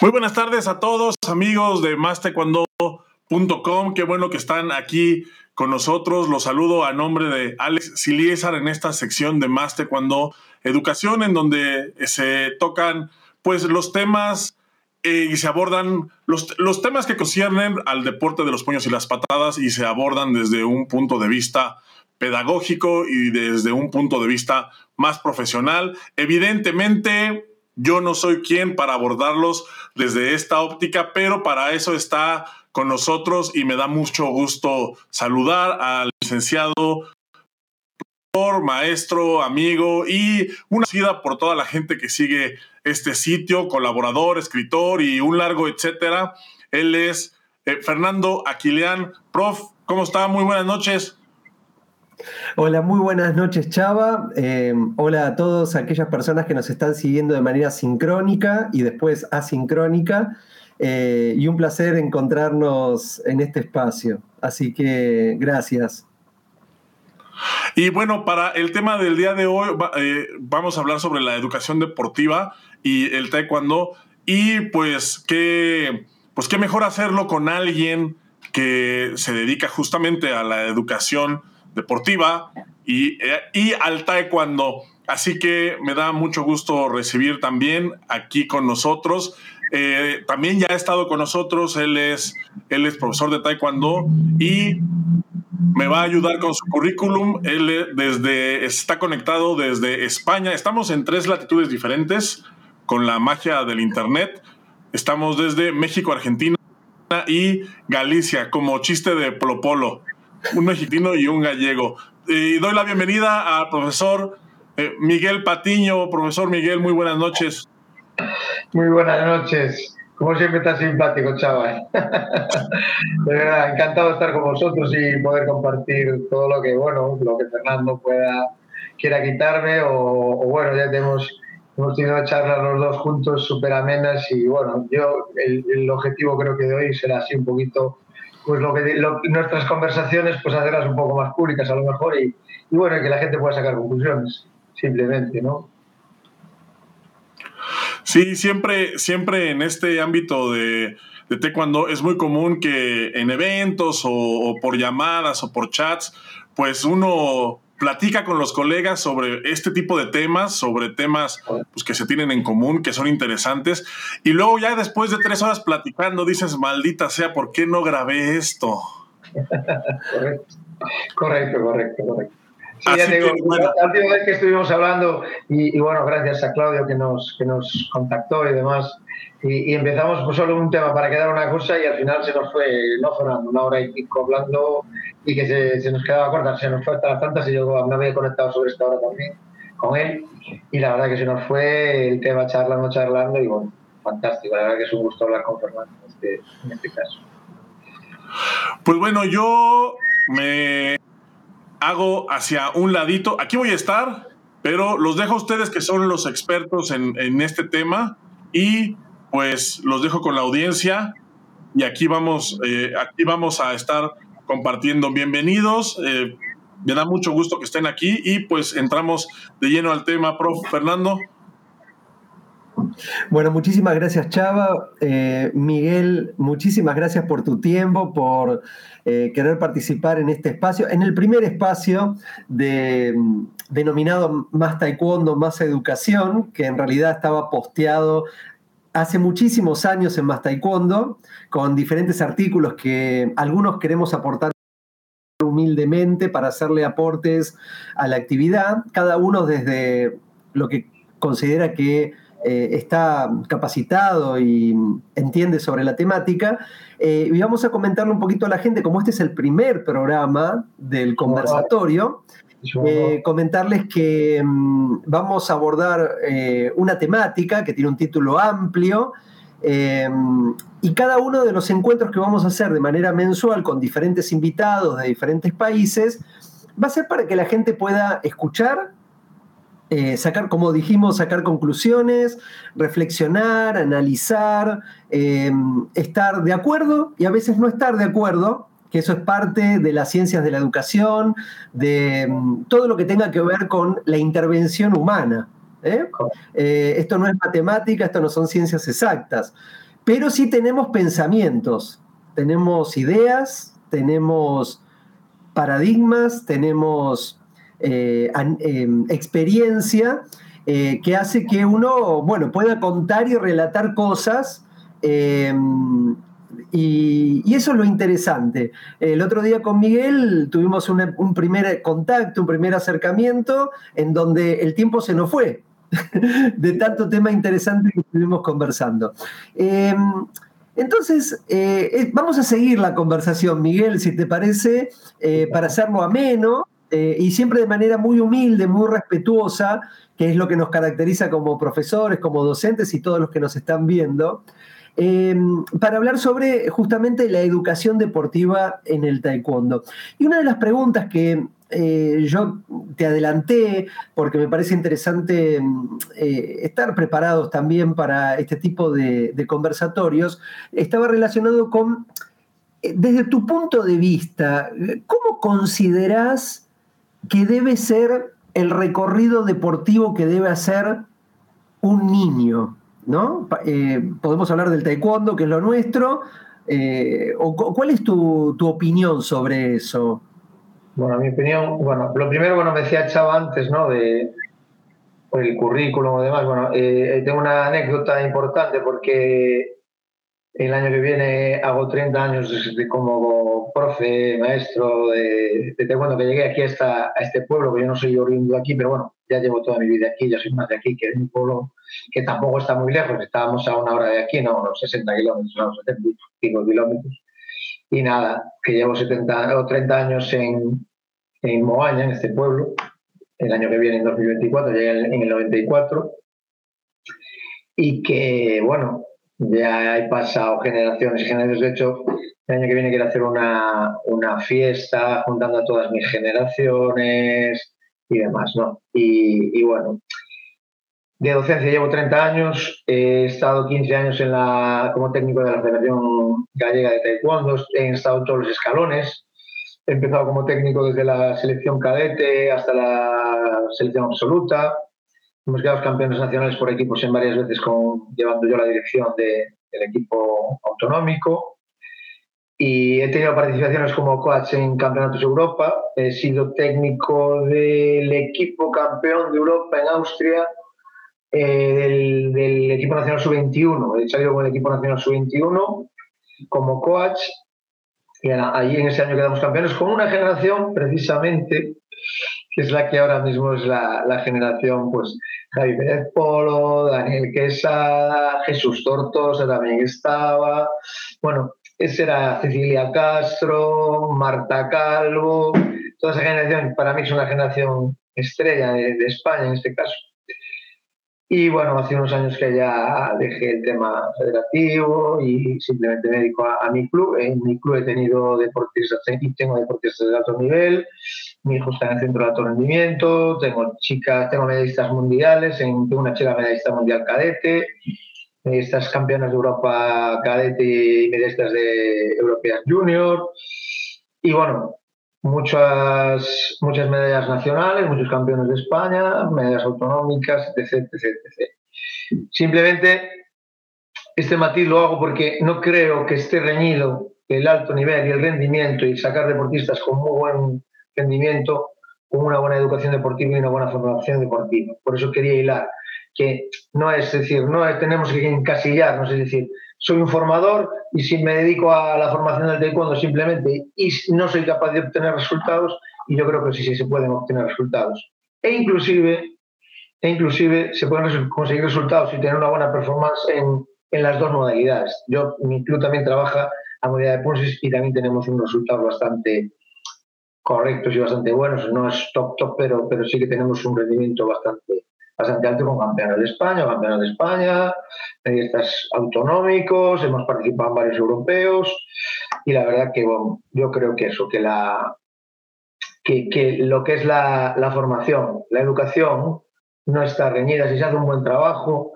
Muy buenas tardes a todos, amigos de mastecuando.com. Qué bueno que están aquí con nosotros. Los saludo a nombre de Alex Siliesar en esta sección de Más Educación, en donde se tocan pues los temas eh, y se abordan los, los temas que conciernen al deporte de los puños y las patadas y se abordan desde un punto de vista pedagógico y desde un punto de vista más profesional. Evidentemente, yo no soy quien para abordarlos desde esta óptica, pero para eso está con nosotros y me da mucho gusto saludar al licenciado maestro, amigo y una vida por toda la gente que sigue este sitio, colaborador, escritor y un largo etcétera. Él es eh, Fernando Aquilián. Prof, ¿cómo está? Muy buenas noches. Hola, muy buenas noches Chava. Eh, hola a todos aquellas personas que nos están siguiendo de manera sincrónica y después asincrónica. Eh, y un placer encontrarnos en este espacio. Así que gracias. Y bueno, para el tema del día de hoy eh, vamos a hablar sobre la educación deportiva y el taekwondo. Y pues qué, pues qué mejor hacerlo con alguien que se dedica justamente a la educación deportiva y, eh, y al taekwondo. Así que me da mucho gusto recibir también aquí con nosotros. Eh, también ya ha estado con nosotros, él es, él es profesor de taekwondo y me va a ayudar con su currículum. Él eh, desde, está conectado desde España. Estamos en tres latitudes diferentes con la magia del Internet. Estamos desde México, Argentina y Galicia, como chiste de Polo Polo un mexicano y un gallego. Y doy la bienvenida al profesor eh, Miguel Patiño. Profesor Miguel, muy buenas noches. Muy buenas noches. Como siempre está simpático, chaval. De verdad, encantado de estar con vosotros y poder compartir todo lo que, bueno, lo que Fernando pueda, quiera quitarme o, bueno, ya tenemos, hemos tenido charlas los dos juntos súper amenas y bueno, yo el, el objetivo creo que de hoy será así un poquito pues lo que nuestras conversaciones pues hacerlas un poco más públicas a lo mejor y, y bueno, que la gente pueda sacar conclusiones, simplemente, ¿no? Sí, siempre, siempre en este ámbito de, de taekwondo es muy común que en eventos o, o, por llamadas o por chats, pues uno platica con los colegas sobre este tipo de temas, sobre temas pues, que se tienen en común, que son interesantes, y luego ya después de tres horas platicando dices, maldita sea, ¿por qué no grabé esto? correcto, correcto, correcto. Sí, ya digo, la última vez que estuvimos hablando, y, y, bueno, gracias a Claudio que nos, que nos contactó y demás, y, y, empezamos pues solo un tema para quedar una cosa y al final se nos fue, no fue una hora y pico hablando y que se, se nos quedaba corta, se nos fue hasta las tantas y yo me había conectado sobre esta hora también con él y la verdad que se nos fue el tema charlando, charlando y bueno, fantástico, la verdad que es un gusto hablar con Fernando en este, en este caso. Pues bueno, yo me hago hacia un ladito, aquí voy a estar, pero los dejo a ustedes que son los expertos en, en este tema y pues los dejo con la audiencia y aquí vamos, eh, aquí vamos a estar compartiendo. Bienvenidos, eh, me da mucho gusto que estén aquí y pues entramos de lleno al tema, prof. Fernando. Bueno, muchísimas gracias Chava. Eh, Miguel, muchísimas gracias por tu tiempo, por eh, querer participar en este espacio, en el primer espacio de, denominado Más Taekwondo, Más Educación, que en realidad estaba posteado hace muchísimos años en Más Taekwondo, con diferentes artículos que algunos queremos aportar humildemente para hacerle aportes a la actividad, cada uno desde lo que considera que eh, está capacitado y entiende sobre la temática. Eh, y vamos a comentarle un poquito a la gente, como este es el primer programa del conversatorio. Eh, comentarles que mm, vamos a abordar una temática que tiene un título amplio y cada uno de los encuentros que vamos a hacer de manera mensual con diferentes invitados de diferentes países va a ser para que la gente pueda escuchar, eh, sacar, como dijimos, sacar conclusiones, reflexionar, analizar, eh, estar de acuerdo y a veces no estar de acuerdo, que eso es parte de las ciencias de la educación, de um, todo lo que tenga que ver con la intervención humana. Eh, esto no es matemática, esto no son ciencias exactas. pero sí tenemos pensamientos, tenemos ideas, tenemos paradigmas, tenemos eh, em, experiencia eh, que hace que uno, bueno, pueda contar y relatar cosas em, y, eso es lo interesante. El otro día con Miguel tuvimos un primer contacto, un primer acercamiento en donde el tiempo se nos fue de tanto tema interesante que estuvimos conversando. Em, entonces, eh, vamos a seguir la conversación, Miguel, si te parece, para hacerlo ameno eh, y siempre de manera muy humilde, muy respetuosa, que es lo que nos caracteriza como profesores, como docentes y todos los que nos están viendo. Em, para hablar sobre justamente la educación deportiva en el taekwondo. Y una de las preguntas que eh, yo te adelanté, porque me parece interesante em, eh, estar preparados también para este tipo de, conversatorios, estaba relacionado con, desde tu punto de vista, ¿cómo consideras que debe ser el recorrido deportivo que debe hacer un niño? ¿no? Eh, podemos hablar del taekwondo, que es lo nuestro. Eh, ¿Cuál es tu, opinión sobre eso? Bueno, mi opinión, bueno, lo primero, bueno, me decía Chava antes, ¿no? De el currículum o demás. Bueno, eh, tengo una anécdota importante porque el año que viene hago 30 años como profe, maestro de, de taekwondo, que llegué aquí a, a este pueblo, que yo no soy oriundo de aquí, pero bueno, ya llevo toda mi vida aquí, ya soy más de aquí, que es un pueblo que tampoco está muy lejos, estábamos a una hora de aquí, no, unos 60 kilómetros, unos 75 kilómetros. Y nada, que llevo 70 o 30 años en, en Moaña, en este pueblo, el año que viene, en 2024, llegué en el 94, y que, bueno, ya he pasado generaciones y generaciones. De hecho, el año que viene quiero hacer una, una fiesta juntando a todas mis generaciones y demás, ¿no? Y, y, bueno, de docencia llevo 30 años, he estado 15 años en la, como técnico de la Federación Gallega de Taekwondo, he estado en todos los escalones, he empezado como técnico desde la selección cadete hasta la selección absoluta, hemos quedado campeones nacionales por equipos en varias veces con, llevando yo la dirección de, del equipo autonómico. Y he tenido participaciones como coach en campeonatos de Europa, he sido técnico del equipo campeón de Europa en Austria eh, del, equipo nacional sub-21. He salido con el equipo nacional sub-21 como coach. Y allí en ese año quedamos campeones con una generación precisamente que es la que ahora mismo es la, generación, pues Javi Pérez Polo, Daniel Quesada, Jesús Tortosa también estaba, bueno, esa era Cecilia Castro, Marta Calvo, toda esa generación para mí es una generación estrella de España en este caso. Y bueno, hace unos años que ya dejé el tema federativo y simplemente me dedico a, mi club. En mi club he tenido deportistas y tengo deportistas de alto nivel. Mi hijo está en el centro de alto rendimiento. Tengo chicas, tengo medallistas mundiales. tengo una chica medallista mundial cadete. Medallistas campeonas de Europa cadete y medallistas de Europeas Junior. Y bueno, muchas, muchas medallas nacionales, muchos campeones de España, medallas autonómicas, etc, etc, Simplemente este matiz lo hago porque no creo que esté reñido el alto nivel y el rendimiento y sacar deportistas con muy buen rendimiento con una buena educación deportiva y una buena formación deportiva. Por eso quería hilar que no es decir, no tenemos que encasillarnos, es decir, soy un formador y si me dedico a la formación del taekwondo simplemente y no soy capaz de obtener resultados, y yo creo que sí, sí se pueden obtener resultados. E inclusive, e inclusive se pueden conseguir resultados y tener una buena performance en, en las dos modalidades. Yo, mi club también trabaja a modalidad de punches y también tenemos unos resultados bastante correctos y bastante buenos. No es top top, pero, pero sí que tenemos un rendimiento bastante, bastante alto con campeones de España, campeones de España, periodistas autonómicos, hemos participado en varios europeos y la verdad que yo creo que eso, que, la, que, lo que es la, formación, la educación, no está reñida, si se hace un buen trabajo.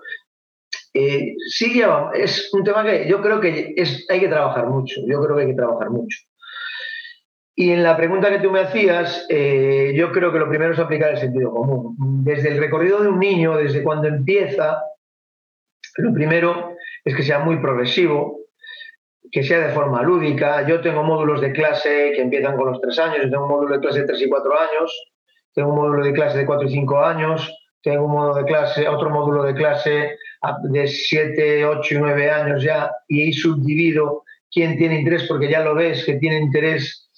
Eh, sí es un tema que yo creo que es, hay que trabajar mucho, yo creo que hay que trabajar mucho. Y en la pregunta que tú me hacías, eh, yo creo que lo primero es aplicar el sentido común. Desde el recorrido de un niño, desde cuando empieza, lo primero es que sea muy progresivo, que sea de forma lúdica. Yo tengo módulos de clase que empiezan con los tres años, yo tengo un módulo de clase de tres y cuatro años, tengo un módulo de clase de cuatro y cinco años, tengo un módulo de clase, otro módulo de clase de siete, ocho y nueve años ya, y ahí subdivido quién tiene interés, porque ya lo ves, que tiene interés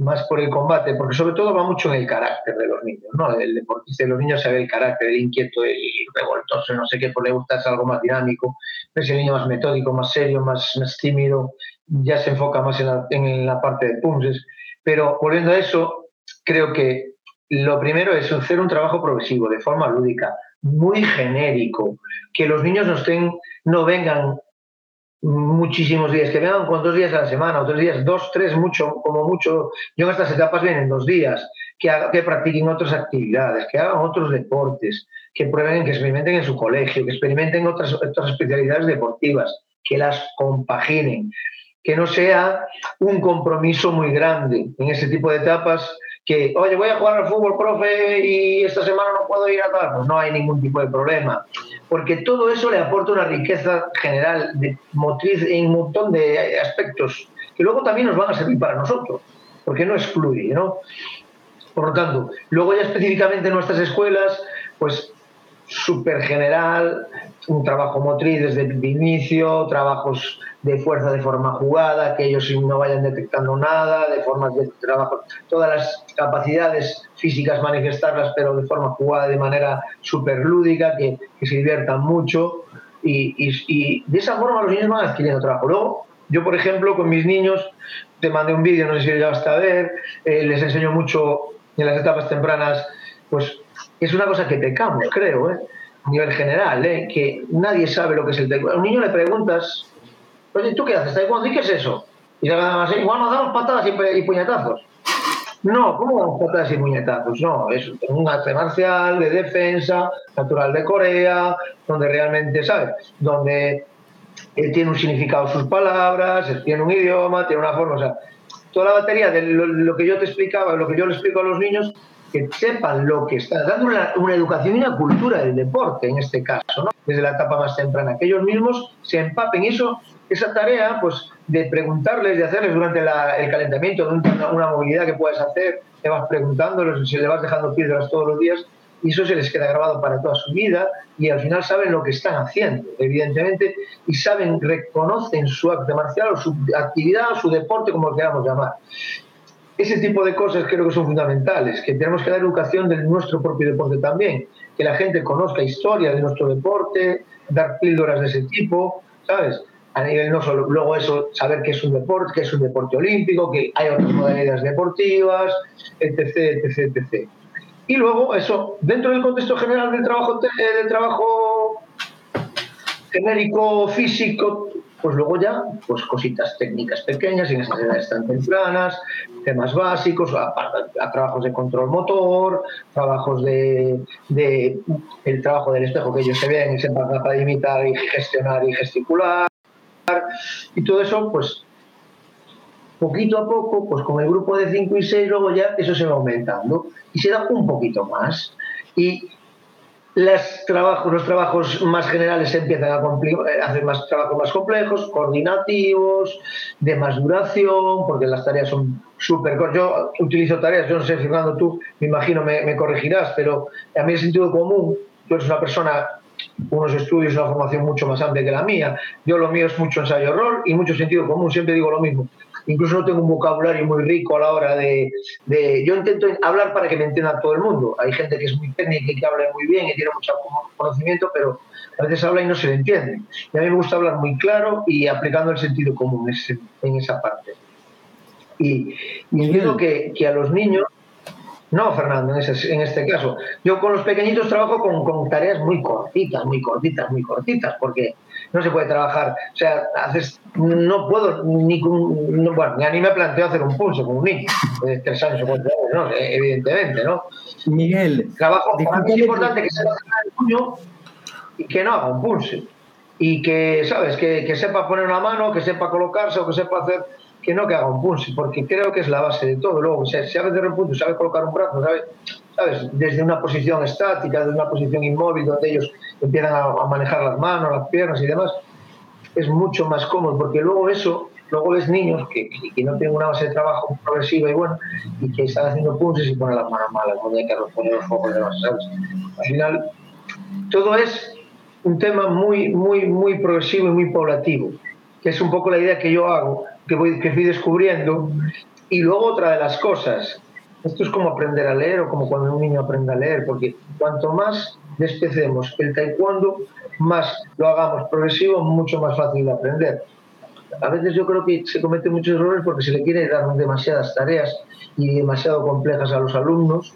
más por el combate, porque sobre todo va mucho en el carácter de los niños, ¿no? El deportista de los niños sabe el carácter, el inquieto, el revoltoso, no sé qué, por le gusta es algo más dinámico, es el niño más metódico, más serio, más, más tímido, ya se enfoca más en la, en la parte de punches. Pero volviendo a eso, creo que lo primero es hacer un trabajo progresivo, de forma lúdica, muy genérico, que los niños no, estén, no vengan muchísimos días, que vengan con dos días a la semana o tres días, dos, tres, mucho, como mucho. Yo en estas etapas vienen dos días, que, que practiquen otras actividades, que hagan otros deportes, que prueben, que experimenten en su colegio, que experimenten otras, otras especialidades deportivas, que las compaginen, que no sea un compromiso muy grande en ese tipo de etapas que, oye, voy a jugar al fútbol, profe, y esta semana no puedo ir a tal, pues no hay ningún tipo de problema. Porque todo eso le aporta una riqueza general, de motriz en un montón de aspectos que luego también nos van a servir para nosotros, porque no excluye, ¿no? Por lo tanto, luego ya específicamente en nuestras escuelas, pues súper general, un trabajo motriz desde el inicio, trabajos de fuerza de forma jugada, que ellos no vayan detectando nada, de formas de trabajo, todas las capacidades físicas manifestarlas, pero de forma jugada, de manera súper lúdica, que, se diviertan mucho y, y, de esa forma los niños van adquiriendo trabajo. Luego, yo, por ejemplo, con mis niños, te mandé un vídeo, no sé si ya hasta a ver, eh, les enseño mucho en las etapas tempranas, pues es una cosa que pecamos, creo, ¿eh? a nivel general, ¿eh? que nadie sabe lo que es el taekwondo. A un niño le preguntas, oye, ¿tú qué haces? ¿Taekwondo? ¿Y qué es eso? Y le así, igual nos damos patadas y, puñetazos. No, ¿cómo damos patadas y puñetazos? No, es un arte marcial de defensa, natural de Corea, donde realmente, ¿sabes? Donde él tiene un significado sus palabras, tiene un idioma, tiene una forma, o sea, toda la batería de lo, que yo te explicaba, lo que yo le explico a los niños, que sepan lo que está dando una, educación y una cultura del deporte, en este caso, ¿no? desde la etapa más temprana, que ellos mismos se empapen. Eso, esa tarea pues, de preguntarles, de hacerles durante el calentamiento, una, una, movilidad que puedes hacer, te vas preguntándoles, si le vas dejando piedras todos los días, y eso se les queda grabado para toda su vida y al final saben lo que están haciendo, evidentemente, y saben, reconocen su arte marcial o su actividad o su deporte, como lo queramos llamar. Ese tipo de cosas creo que son fundamentales, que tenemos que dar educación de nuestro propio deporte también, que la gente conozca historia de nuestro deporte, dar píldoras de ese tipo, ¿sabes? A nivel no solo, luego eso, saber que es un deporte, que es un deporte olímpico, que hay otras modalidades deportivas, etc., etc., etc. Y luego eso, dentro del contexto general del trabajo, eh, del trabajo genérico físico, pues luego ya, pues cositas técnicas pequeñas en esas edades tan tempranas, temas básicos, a, trabajos de control motor, trabajos de, de, el trabajo del espejo que ellos se vean y sepan para imitar y gestionar y gesticular. Y todo eso, pues poquito a poco, pues con el grupo de 5 y 6, luego ya eso se va aumentando y se da un poquito más. Y los trabajos, los trabajos más generales empiezan a eh, hacer más trabajos más complejos, coordinativos, de más duración, porque las tareas son súper... Yo utilizo tareas, yo no sé, Fernando, tú me imagino me, corregirás, pero a mí el sentido común, tú eres una persona unos estudios, una formación mucho más amplia que la mía. Yo lo mío es mucho ensayo-error y mucho sentido común, siempre digo lo mismo incluso no tengo un vocabulario muy rico a la hora de, Yo intento hablar para que me entienda todo el mundo. Hay gente que es muy técnica y que habla muy bien y tiene mucho conocimiento, pero a veces habla y no se le entiende. Y a mí me gusta hablar muy claro y aplicando el sentido común en esa parte. Y, y entiendo que, que a los niños no, Fernando, en, este caso. Yo con los pequeñitos trabajo con, tareas muy cortitas, muy cortitas, muy cortitas, porque no se puede trabajar. O sea, haces, no puedo ni con. bueno, ni me planteo hacer un pulso con un niño de tres años o cuatro años, ¿no? Evidentemente, ¿no? Miguel. Trabajo, para mí es importante que sepa hacer el puño y que no haga un pulso. Y que, ¿sabes? Que, que sepa poner una mano, que sepa colocarse o que sepa hacer que no que haga un punch, porque creo que es la base de todo. Luego, si sabe hacer un punto, sabe colocar un brazo, sabe, ¿sabes? Desde una posición estática, desde una posición inmóvil, donde ellos empiezan a, manejar las manos, las piernas y demás, es mucho más cómodo, porque luego eso, luego ves niños que, que, no tienen una base de trabajo progresiva y bueno, y que están haciendo puntos y ponen las manos malas, muñecas, los ponen los focos de las ¿sabes? Al final, todo es un tema muy, muy, muy progresivo y muy poblativo, que es un poco la idea que yo hago, que, voy, que fui descubriendo. Y luego otra de las cosas, esto es como aprender a leer o como cuando un niño aprende a leer, porque cuanto más despecemos el taekwondo, más lo hagamos progresivo, mucho más fácil de aprender. A veces yo creo que se cometen muchos errores porque se le quiere dar demasiadas tareas y demasiado complejas a los alumnos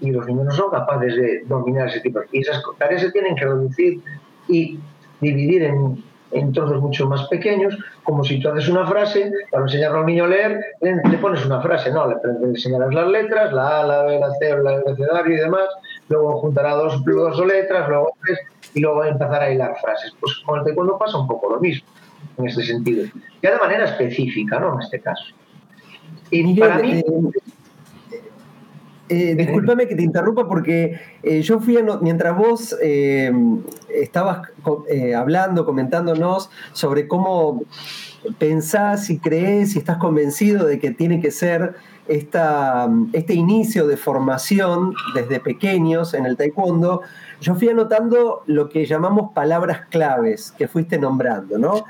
y los niños no son capaces de dominar ese tipo. Y esas tareas se tienen que reducir y dividir en, en trozos mucho más pequeños, como si tú haces una frase, para enseñarle a un niño a leer, le, pones una frase, no, le, enseñarás las letras, la A, la B, la C, el abecedario y demás, luego juntará dos, dos letras, luego tres, y luego empezar a hilar frases. Pues con el taekwondo pasa un poco lo mismo, en este sentido. Ya de manera específica, ¿no? En este caso. Y para mí... Eh, eh, discúlpame que te interrumpa porque eh, yo fui, mientras vos eh, estabas hablando, comentándonos sobre cómo pensás y crees y estás convencido de que tiene que ser esta, este inicio de formación desde pequeños en el taekwondo, yo fui anotando lo que llamamos palabras claves que fuiste nombrando, ¿no?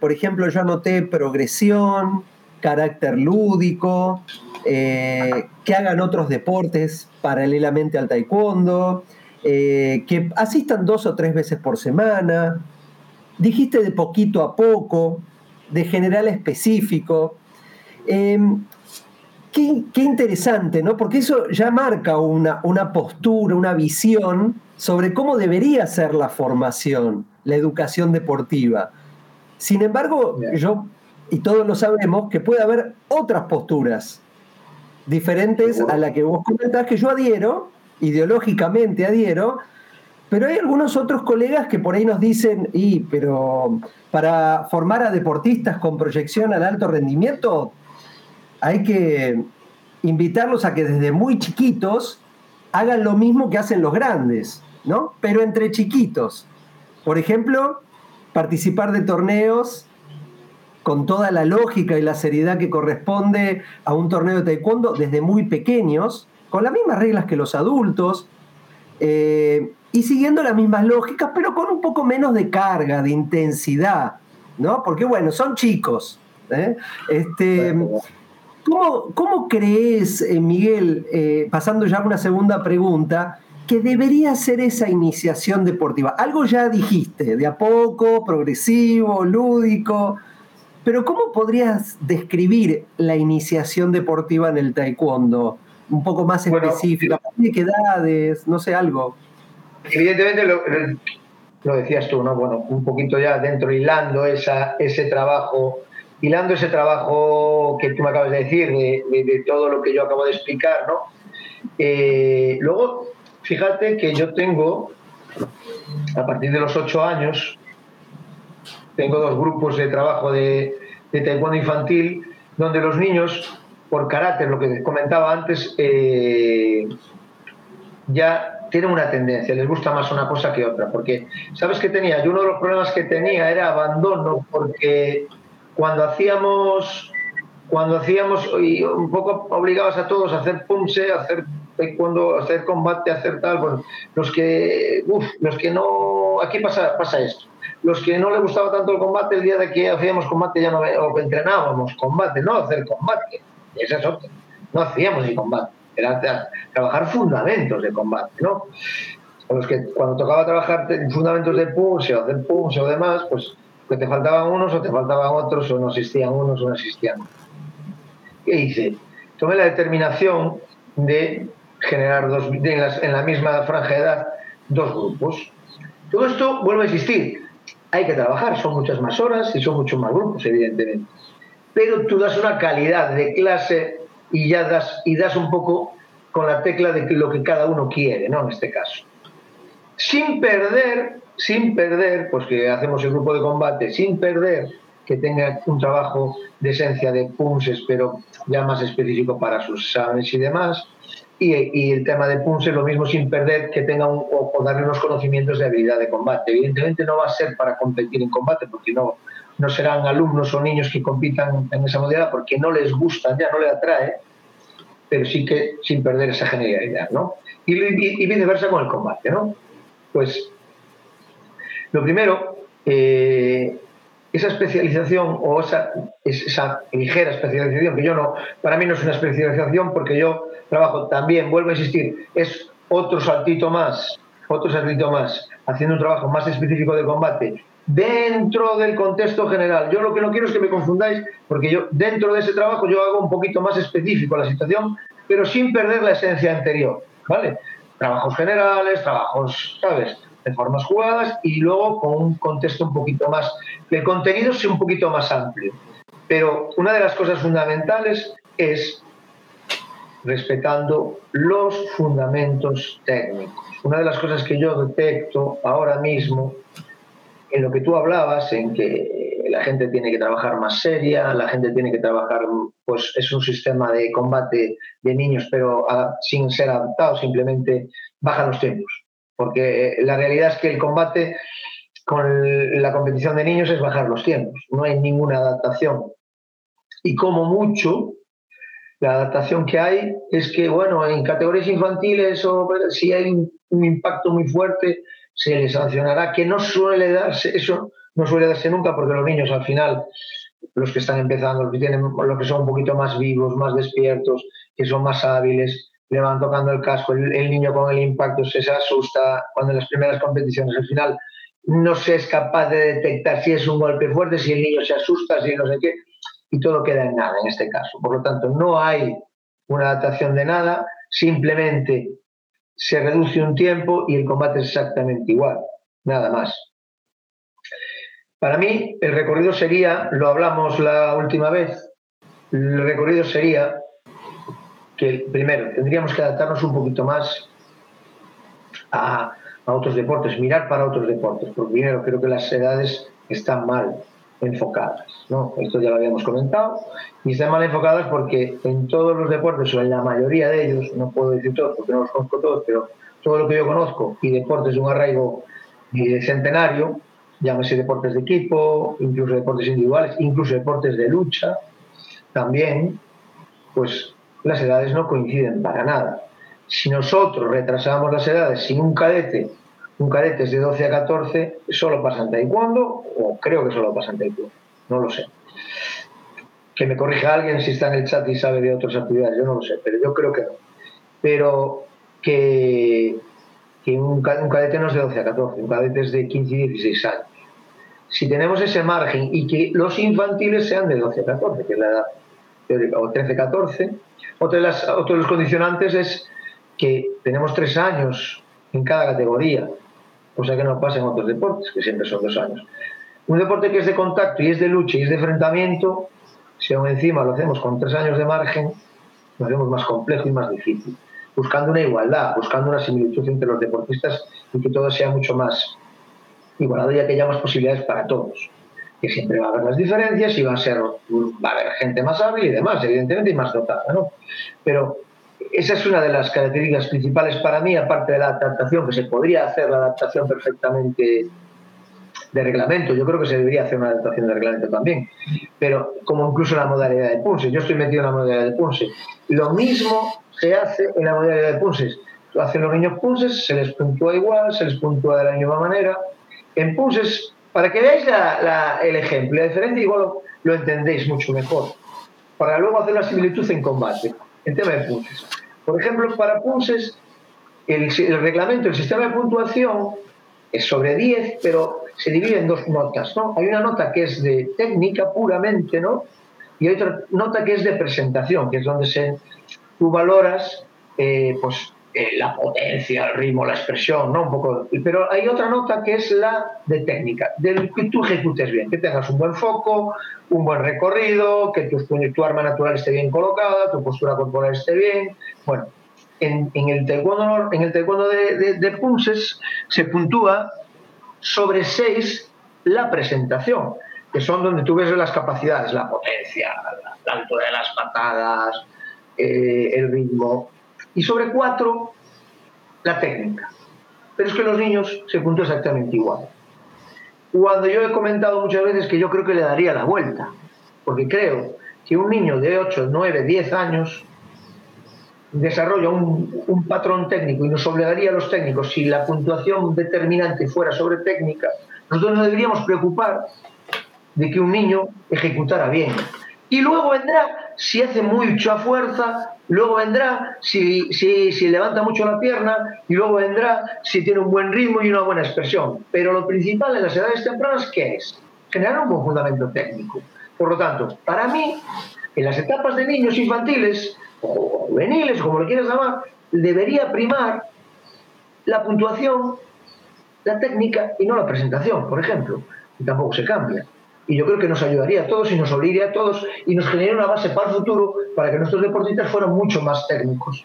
por ejemplo, yo anoté progresión, carácter lúdico, eh, que hagan otros deportes paralelamente al taekwondo, eh, que asistan dos o tres veces por semana. Dijiste de poquito a poco, de general específico. Em, qué, interesante, ¿no? Porque eso ya marca una, una postura, una visión sobre cómo debería ser la formación, la educación deportiva. Sin embargo, yo, y todos lo sabemos, que puede haber otras posturas diferentes a la que vos comentás, que yo adhiero, ideológicamente adhiero, pero hay algunos otros colegas que por ahí nos dicen, y, pero para formar a deportistas con proyección al alto rendimiento, hay que invitarlos a que desde muy chiquitos hagan lo mismo que hacen los grandes, ¿no? Pero entre chiquitos. Por ejemplo, participar de torneos con toda la lógica y la seriedad que corresponde a un torneo de taekwondo desde muy pequeños, con las mismas reglas que los adultos, eh, y siguiendo las mismas lógicas, pero con un poco menos de carga, de intensidad, ¿no? Porque bueno, son chicos. ¿eh? Este, ¿cómo, crees, eh, Miguel, pasando ya a una segunda pregunta, que debería ser esa iniciación deportiva? Algo ya dijiste, de a poco, progresivo, lúdico, pero ¿cómo podrías describir la iniciación deportiva en el taekwondo? Un poco más específica, ¿de qué edades? No sé, algo. Evidentemente lo, decías tú, ¿no? Bueno, un poquito ya dentro hilando esa, ese trabajo, hilando ese trabajo que tú me acabas de decir, de, todo lo que yo acabo de explicar, ¿no? Eh, luego, fíjate que yo tengo, a partir de los ocho años, tengo dos grupos de trabajo de, taekwondo infantil donde los niños, por carácter, lo que comentaba antes, eh, ya tienen una tendencia, les gusta más una cosa que otra, porque ¿sabes qué tenía? Yo uno de los problemas que tenía era abandono, porque cuando hacíamos, cuando hacíamos, y un poco obligabas a todos a hacer punse, a hacer a hacer combate, hacer tal, bueno, los que, uf, los que no, aquí pasa, pasa esto, los que no les gustaba tanto el combate, el día de que hacíamos combate ya no o entrenábamos combate, no hacer combate. Esa es otra. No hacíamos ni combate. Era trabajar fundamentos de combate, ¿no? los que cuando tocaba trabajar fundamentos de pulse o hacer pulse o demás, pues que te faltaban unos o te faltaban otros o no existían unos o no existían. ¿Qué hice? Tomé la determinación de generar dos, en, en la misma franja de edad dos grupos. Todo esto vuelve a existir hay que trabajar, son muchas más horas y son muchos más grupos, evidentemente. Pero tú das una calidad de clase y ya das, y das un poco con la tecla de lo que cada uno quiere, ¿no? En este caso. Sin perder, sin perder, pues que hacemos el grupo de combate, sin perder que tenga un trabajo de esencia de punses, pero ya más específico para sus exámenes y demás, y, el tema de Punse lo mismo sin perder que tenga un, o, darle unos conocimientos de habilidad de combate. Evidentemente no va a ser para competir en combate porque no, no serán alumnos o niños que compitan en esa modalidad porque no les gusta, ya no les atrae, pero sí que sin perder esa genialidad, ¿no? Y, y, viceversa con el combate, ¿no? Pues lo primero, eh, esa especialización o esa, esa ligera especialización, que yo no, para mí no es una especialización porque yo trabajo también, vuelvo a insistir, es otro saltito más, otro saltito más, haciendo un trabajo más específico de combate dentro del contexto general. Yo lo que no quiero es que me confundáis, porque yo dentro de ese trabajo yo hago un poquito más específico la situación, pero sin perder la esencia anterior, ¿vale? Trabajos generales, trabajos, ¿sabes? de formas jugadas y luego con un contexto un poquito más, que el contenido sea un poquito más amplio. Pero una de las cosas fundamentales es respetando los fundamentos técnicos. Una de las cosas que yo detecto ahora mismo en lo que tú hablabas, en que la gente tiene que trabajar más seria, la gente tiene que trabajar, pues es un sistema de combate de niños, pero sin ser adaptado, simplemente bajan los tiempos porque la realidad es que el combate con la competición de niños es bajar los tiempos, no hay ninguna adaptación. Y como mucho, la adaptación que hay es que, bueno, en categorías infantiles o si hay un impacto muy fuerte, se les sancionará, que no suele darse, eso no suele darse nunca porque los niños al final, los que están empezando, los que, tienen, los que son un poquito más vivos, más despiertos, que son más hábiles, le van tocando el casco, el, niño con el impacto se, asusta cuando en las primeras competiciones al final no se es capaz de detectar si es un golpe fuerte, si el niño se asusta, si no sé qué, y todo queda en nada en este caso. Por lo tanto, no hay una adaptación de nada, simplemente se reduce un tiempo y el combate es exactamente igual, nada más. Para mí, el recorrido sería, lo hablamos la última vez, el recorrido sería que primero tendríamos que adaptarnos un poquito más a, otros deportes, mirar para otros deportes, porque primero creo que las edades están mal enfocadas, ¿no? Esto ya lo habíamos comentado, y están mal enfocadas porque en todos los deportes, o en la mayoría de ellos, no puedo decir todos porque no los conozco todos, pero todo lo que yo conozco, y deportes de un arraigo eh, centenario, llámese deportes de equipo, incluso deportes individuales, incluso deportes de lucha, también, pues las edades no coinciden para nada. Si nosotros retrasamos las edades sin un cadete, un cadete es de 12 a 14, solo pasa en taekwondo, o creo que solo pasa en taekwondo, no lo sé. Que me corrija alguien si está en el chat y sabe de otras actividades, yo no lo sé, pero yo creo que no. Pero que, que un, cadete no es de 12 a 14, un cadete es de 15 y 16 años. Si tenemos ese margen y que los infantiles sean de 12 a 14, que es la edad teórica, o 13 a 14, otro de, las, otro de los condicionantes es que tenemos tres años en cada categoría, cosa que no pasa en otros deportes, que siempre son dos años. Un deporte que es de contacto y es de lucha y es de enfrentamiento, si aún encima lo hacemos con tres años de margen, lo hacemos más complejo y más difícil. Buscando una igualdad, buscando una similitud entre los deportistas y que todo sea mucho más igualado y que haya más posibilidades para todos que siempre va a haber las diferencias y va a ser va a haber gente más hábil y demás, evidentemente, y más dotada, ¿no? Pero esa es una de las características principales para mí, aparte de la adaptación, que se podría hacer la adaptación perfectamente de reglamento, yo creo que se debería hacer una adaptación de reglamento también, pero como incluso la modalidad de punches, yo estoy metido en la modalidad de punches, lo mismo se hace en la modalidad de punches, hacen los niños punches, se les puntúa igual, se les puntúa de la misma manera, en punches para que veáis el ejemplo, la diferencia igual lo, entendéis mucho mejor. Para luego hacer la similitud en combate, en tema de punces. Por ejemplo, para punces, el, reglamento, el sistema de puntuación es sobre 10, pero se divide en dos notas, ¿no? Hay una nota que es de técnica puramente, ¿no? Y hay otra nota que es de presentación, que es donde se, tú valoras eh, pues, eh, la potencia, el ritmo, la expresión, ¿no? Un poco, pero hay otra nota que es la de técnica, del que tú ejecutes bien, que tengas un buen foco, un buen recorrido, que tu, tu arma natural esté bien colocada, tu postura corporal esté bien. Bueno, en, el taekwondo, en el taekwondo de, de, se puntúa sobre 6 la presentación, que son donde tú ves las capacidades, la potencia, la, altura de las patadas, eh, el ritmo, Y sobre cuatro, la técnica. Pero es que los niños se puntúan exactamente igual. Cuando yo he comentado muchas veces que yo creo que le daría la vuelta, porque creo que un niño de 8, 9, 10 años desarrolla un, un, patrón técnico y nos obligaría a los técnicos, si la puntuación determinante fuera sobre técnica, nosotros nos deberíamos preocupar de que un niño ejecutara bien. Y luego vendrá si hace mucha fuerza, luego vendrá si, si, si levanta mucho la pierna y luego vendrá si tiene un buen ritmo y una buena expresión. Pero lo principal en las edades tempranas, ¿qué es? Generar un buen fundamento técnico. Por lo tanto, para mí, en las etapas de niños infantiles, o juveniles, como lo quieras llamar, debería primar la puntuación, la técnica y no la presentación, por ejemplo. Y tampoco se cambia. Y yo creo que nos ayudaría a todos y nos obligaría a todos y nos generaría una base para el futuro para que nuestros deportistas fueran mucho más técnicos.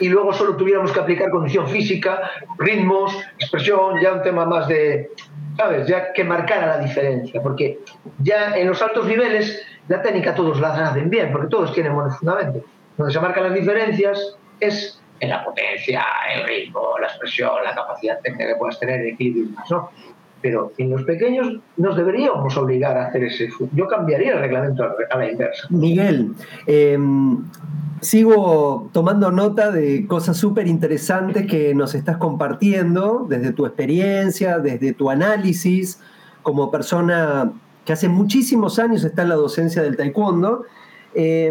Y luego solo tuviéramos que aplicar condición física, ritmos, expresión, ya un tema más de, ¿sabes? Ya que marcara la diferencia. Porque ya en los altos niveles la técnica todos la hacen bien, porque todos tienen buenos fundamentos donde se marcan las diferencias es en la potencia, el ritmo, la expresión, la capacidad técnica que puedas tener, el equilibrio ¿no? Pero en los pequeños nos deberíamos obligar a hacer ese. Yo cambiaría el reglamento a la inversa. Miguel, eh, sigo tomando nota de cosas súper interesantes que nos estás compartiendo desde tu experiencia, desde tu análisis, como persona que hace muchísimos años está en la docencia del taekwondo. Eh,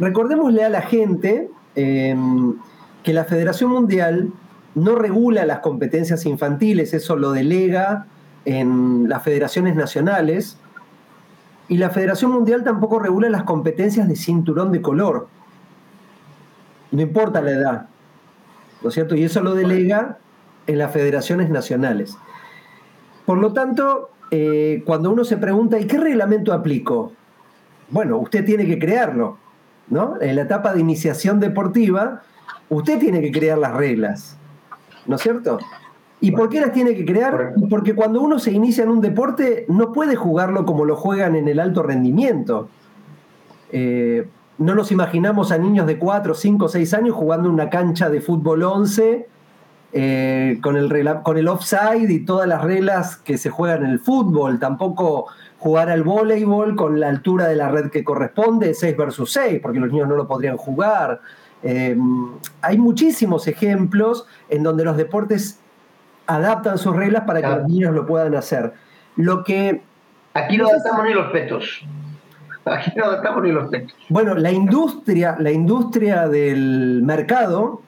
Recordémosle a la gente em, que la Federación Mundial no regula las competencias infantiles, eso lo delega en las federaciones nacionales, y la Federación Mundial tampoco regula las competencias de cinturón de color. No importa la edad, ¿no es cierto? Y eso lo delega en las federaciones nacionales. Por lo tanto, eh, cuando uno se pregunta, ¿y qué reglamento aplico? Bueno, usted tiene que crearlo. En la etapa de iniciación deportiva, usted tiene que crear las reglas, ¿no es cierto? ¿Y por qué las tiene que crear? Porque cuando uno se inicia en un deporte, no puede jugarlo como lo juegan en el alto rendimiento. Eh, no nos imaginamos a niños de 4, 5, 6 años jugando una cancha de fútbol 11 eh, con, el, con el offside y todas las reglas que se juegan en el fútbol. Tampoco jugar al voleibol con la altura de la red que corresponde, 6 versus 6, porque los niños no lo podrían jugar. Eh, hay muchísimos ejemplos en donde los deportes adaptan sus reglas para que los niños lo puedan hacer. Lo que... Aquí no adaptamos ni los petos. Aquí no adaptamos ni los petos. Bueno, la industria, la industria del mercado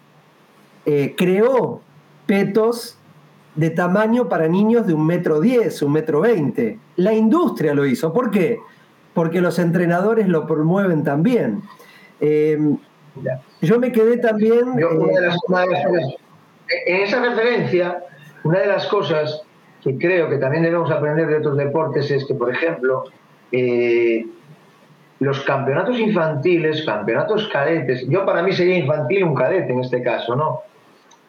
eh, creó petos de tamaño para niños de un metro diez, un metro veinte. La industria lo hizo. ¿Por qué? Porque los entrenadores lo promueven también. Eh, yo me quedé también... Eh, en esa referencia, una de las cosas que creo que también debemos aprender de otros deportes es que, por ejemplo, eh, los campeonatos infantiles, campeonatos cadetes, yo para mí sería infantil un cadete en este caso, ¿no?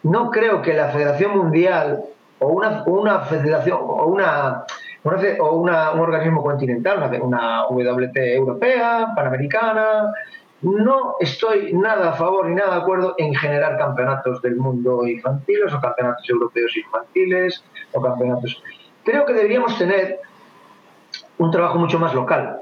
No creo que la Federación Mundial o una, una federación o una, o una, un organismo continental, una WT europea, panamericana. No estoy nada a favor ni nada de acuerdo en generar campeonatos del mundo infantiles o campeonatos europeos infantiles o campeonatos. Creo que deberíamos tener un trabajo mucho más local,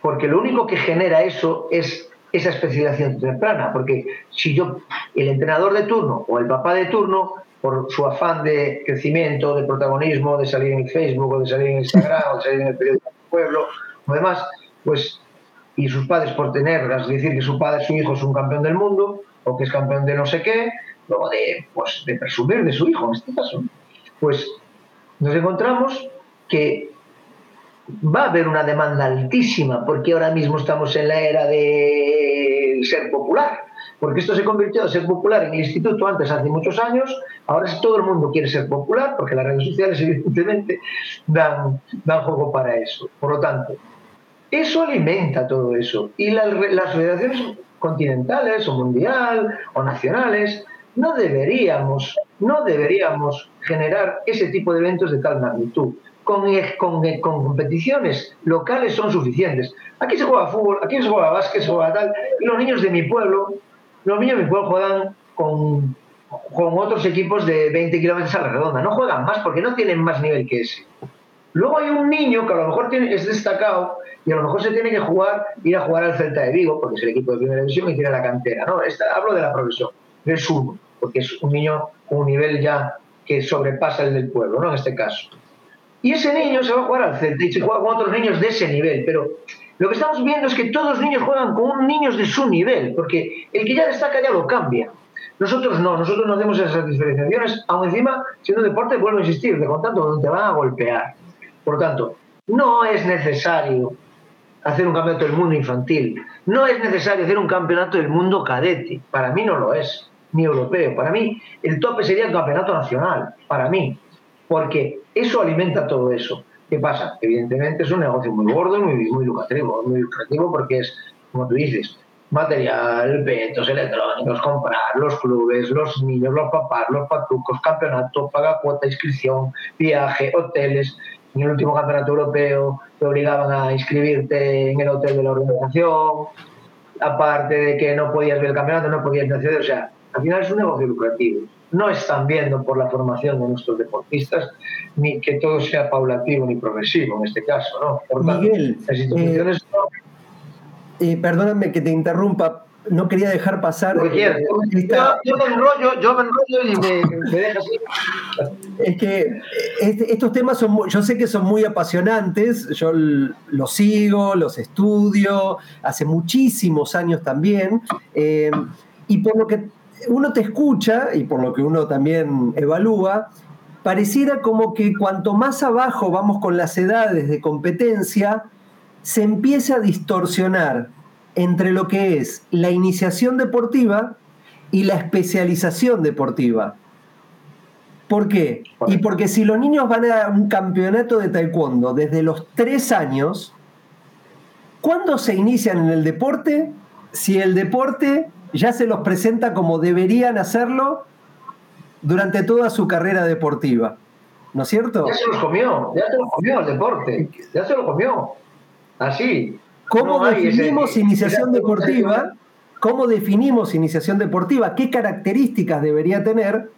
porque lo único que genera eso es esa especialización temprana, porque si yo, el entrenador de turno o el papá de turno, por su afán de crecimiento, de protagonismo, de salir en Facebook o de salir en Instagram o de salir en el periódico del pueblo, o demás, pues, y sus padres por tenerlas, decir que su padre, su hijo es un campeón del mundo o que es campeón de no sé qué, luego de, pues, de presumir de su hijo en este caso, pues nos encontramos que va a haber una demanda altísima porque ahora mismo estamos en la era de ser popular porque esto se convirtió en ser popular en el instituto antes hace muchos años, ahora todo el mundo quiere ser popular porque las redes sociales evidentemente dan, dan juego para eso. Por lo tanto, eso alimenta todo eso. Y las, federaciones continentales o mundial o nacionales no deberíamos, no deberíamos generar ese tipo de eventos de tal magnitud. Con, con, con, competiciones locales son suficientes. Aquí se juega fútbol, aquí se juega básquet, se juega tal, y los niños de mi pueblo los niños de mi pueblo juegan con, con otros equipos de 20 kilómetros a la redonda. No juegan más porque no tienen más nivel que ese. Luego hay un niño que a lo mejor tiene, es destacado y a lo mejor se tiene que jugar, ir a jugar al Celta de Vigo, porque es el equipo de primera división y tiene la cantera. No, hablo de la progresión, del sur, porque es un niño con un nivel ya que sobrepasa el del pueblo, ¿no? En este caso. Y ese niño se va a jugar al Celta y se juega con otros niños de ese nivel, pero lo que estamos viendo es que todos los niños juegan con niños de su nivel, porque el que ya destaca ya lo cambia. Nosotros no, nosotros no hacemos esas diferenciaciones, aún encima, siendo deporte, vuelvo a insistir, de contacto donde te van a golpear. Por tanto, no es necesario hacer un campeonato del mundo infantil, no es necesario hacer un campeonato del mundo cadete, para mí no lo es, ni europeo, para mí el tope sería el campeonato nacional, para mí, porque eso alimenta todo eso. ¿Qué pasa? Evidentemente es un negocio muy gordo y muy, muy lucrativo, muy lucrativo porque es, como tú dices, material, eventos electrónicos, comprar, los clubes, los niños, los papás, los patucos, campeonato, paga cuota, inscripción, viaje, hoteles, en el último campeonato europeo te obligaban a inscribirte en el hotel de la organización, aparte de que no podías ver el campeonato, no podías acceder, o sea, al final es un negocio lucrativo. No están viendo por la formación de nuestros deportistas ni que todo sea paulatino ni progresivo en este caso, ¿no? Por tanto, Miguel, las instituciones eh, perdóname que te interrumpa, no quería dejar pasar. Yo, me enrollo, yo me enrollo y me, me dejas Es que este, estos temas son, yo sé que son muy apasionantes, yo los sigo, los estudio, hace muchísimos años también, eh, y por lo que uno te escucha y por lo que uno también evalúa, pareciera como que cuanto más abajo vamos con las edades de competencia, se empieza a distorsionar entre lo que es la iniciación deportiva y la especialización deportiva. ¿Por qué? Y porque si los niños van a un campeonato de taekwondo desde los tres años, ¿cuándo se inician en el deporte? Si el deporte ya se los presenta como deberían hacerlo durante toda su carrera deportiva. ¿No es cierto? Ya se los comió, ya se los comió el deporte, ya se lo comió. Así. ¿Cómo definimos iniciación deportiva? ¿Cómo definimos iniciación deportiva? ¿Qué características debería tener?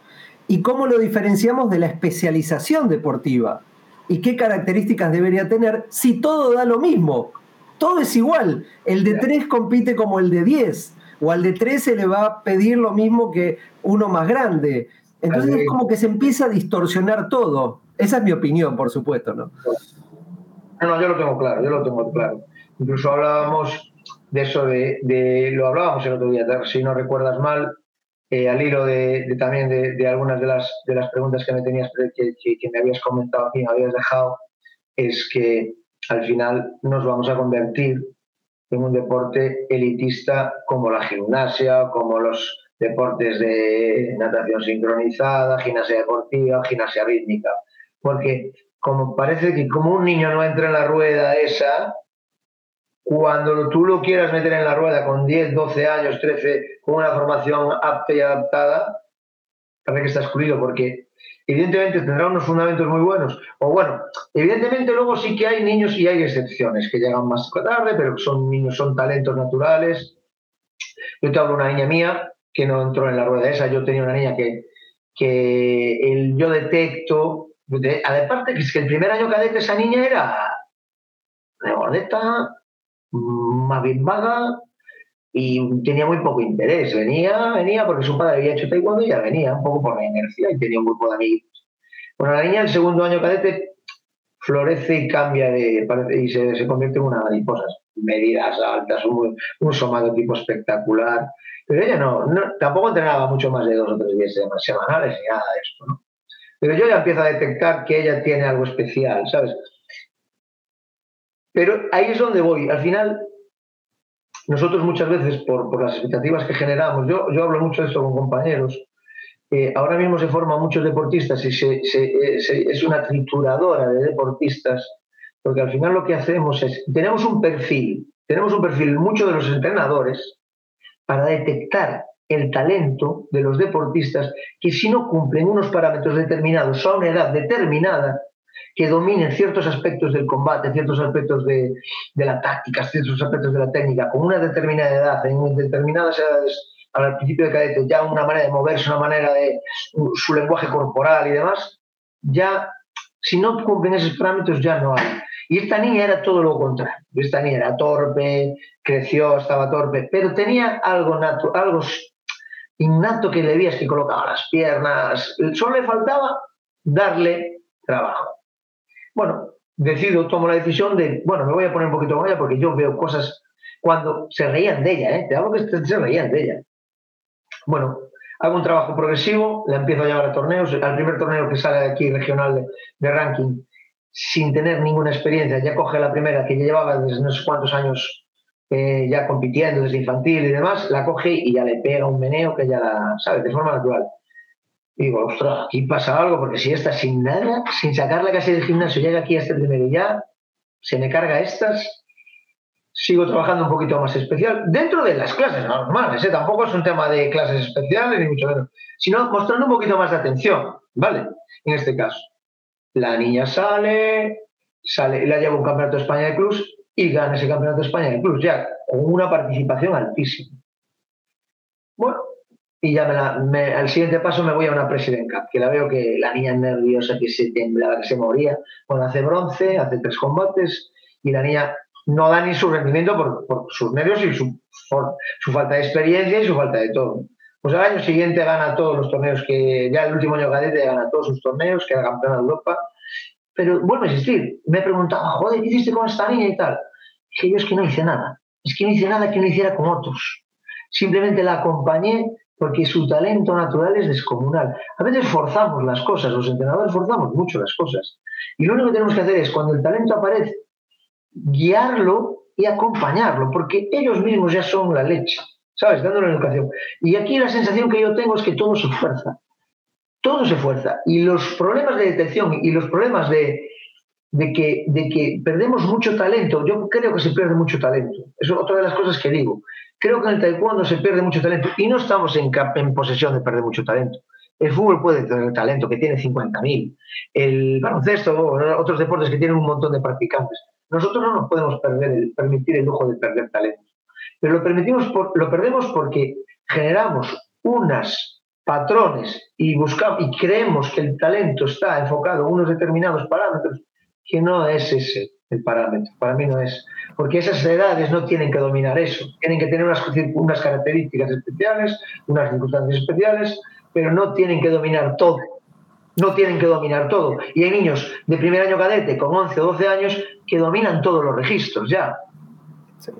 ¿Y cómo lo diferenciamos de la especialización deportiva? ¿Y qué características debería tener si todo da lo mismo? Todo es igual. El de 3 compite como el de 10. O al de 3 se le va a pedir lo mismo que uno más grande. Entonces es como que se empieza a distorsionar todo. Esa es mi opinión, por supuesto, ¿no? No, yo lo tengo claro, yo lo tengo claro. Incluso hablábamos de eso, de, lo hablábamos el otro día, si no recuerdas mal, eh, al hilo de, también de, algunas de las, de las preguntas que me tenías, que, que, me habías comentado aquí, me habías dejado, es que al final nos vamos a convertir en un deporte elitista como la gimnasia, como los deportes de natación sincronizada, gimnasia deportiva, gimnasia rítmica. Porque como parece que como un niño no entra en la rueda esa, cuando tú lo quieras meter en la rueda con 10, 12 años, 13, con una formación apta y adaptada, parece que está excluido porque evidentemente tendrá unos fundamentos muy buenos. O bueno, evidentemente luego sí que hay niños y hay excepciones que llegan más tarde, pero son niños, son talentos naturales. Yo te hablo de una niña mía que no entró en la rueda esa, yo tenía una niña que, que el, yo detecto Aparte que es que el primer año cadete esa niña era de gordeta, más bien vaga y tenía muy poco interés. Venía, venía porque su padre había hecho taekwondo y ya venía un poco por la inercia y tenía un grupo de amigos. Bueno, la niña el segundo año cadete florece y cambia de, y se, convierte en una mariposa. Medidas altas, un, un somatotipo espectacular. Pero ella no, no, tampoco entrenaba mucho más de dos o tres días semanales ni nada de esto, ¿no? Pero yo ya empiezo a detectar que ella tiene algo especial, ¿sabes? Pero ahí es donde voy. Al final, nosotros muchas veces, por, las expectativas que generamos, yo, hablo mucho de esto con compañeros, eh, ahora mismo se forman muchos deportistas y eh, es una trituradora de deportistas, porque al final lo que hacemos es, tenemos un perfil, tenemos un perfil, muchos de los entrenadores, para detectar el talento de los deportistas que si no cumplen unos parámetros determinados a una edad determinada, que dominen ciertos aspectos del combate, ciertos aspectos de, la táctica, ciertos aspectos de la técnica, con una determinada edad, en determinadas edades al principio de cadete, ya una manera de moverse, una manera de su lenguaje corporal y demás, ya si no cumplen esos parámetros ya no hay. Y esta niña era todo lo contrario. Esta niña era torpe, creció, estaba torpe, pero tenía algo, algo innato que le veías que colocaba las piernas. Solo le faltaba darle trabajo. Bueno, decido, tomo la decisión de, bueno, me voy a poner un poquito con ella porque yo veo cosas cuando se reían de ella, ¿eh? Te hablo que se reían de ella. Bueno, hago un trabajo progresivo, la empiezo a llevar a torneos. Al primer torneo que sale aquí regional de, ranking, sin tener ninguna experiencia, ya coge la primera que ya llevaba desde no sé cuántos años eh, ya compitiendo, desde infantil y demás, la coge y ya le pega un meneo que ya la sabe de forma natural. Digo, ostras, aquí pasa algo, porque si esta sin nada, sin sacarla casi del gimnasio, llega aquí a este primero y ya se me carga estas, sigo trabajando un poquito más especial, dentro de las clases normales, ¿eh? tampoco es un tema de clases especiales, ni mucho menos, sino mostrando un poquito más de atención, ¿vale? En este caso. La niña sale, sale, la lleva un campeonato de España de clubs y gana ese campeonato de España de clubs, ya con una participación altísima. Y ya me al siguiente paso me voy a una President Cup, que la veo que la niña es nerviosa, que se temblaba, que se moría. Bueno, hace bronce, hace tres combates y la niña no da ni su rendimiento por, sus nervios y su, su, falta de experiencia y su falta de todo. Pues al año siguiente gana todos los torneos que, ya el último año cadete gana todos sus torneos, queda campeona de Europa. Pero vuelve a existir. Me preguntaba, joder, ¿qué hiciste con esta niña y tal? Dije, yo es que no hice nada. Es que no hice nada que no hiciera con otros. Simplemente la acompañé porque su talento natural es descomunal. A veces forzamos las cosas, los entrenadores forzamos mucho las cosas. Y lo único que tenemos que hacer es, cuando el talento aparece, guiarlo y acompañarlo, porque ellos mismos ya son la leche, ¿sabes? Dándole educación. Y aquí la sensación que yo tengo es que todo se fuerza, todo se fuerza. Y los problemas de detección y los problemas de, de, que, de que perdemos mucho talento, yo creo que se pierde mucho talento. Es otra de las cosas que digo. Creo que en el taekwondo se pierde mucho talento y no estamos en, posesión de perder mucho talento. El fútbol puede tener talento, que tiene 50.000. El baloncesto, otros deportes que tienen un montón de practicantes. Nosotros no nos podemos permitir el lujo de perder talento. Pero lo, permitimos lo perdemos porque generamos unas patrones y, buscamos, y creemos que el talento está enfocado en unos determinados parámetros que no es ese el parámetro. Para mí no es. Porque esas edades no tienen que dominar eso. Tienen que tener unas, unas características especiales, unas circunstancias especiales, pero no tienen que dominar todo no tienen que dominar todo. Y hay niños de primer año cadete con 11 o 12 años que dominan todos los registros ya.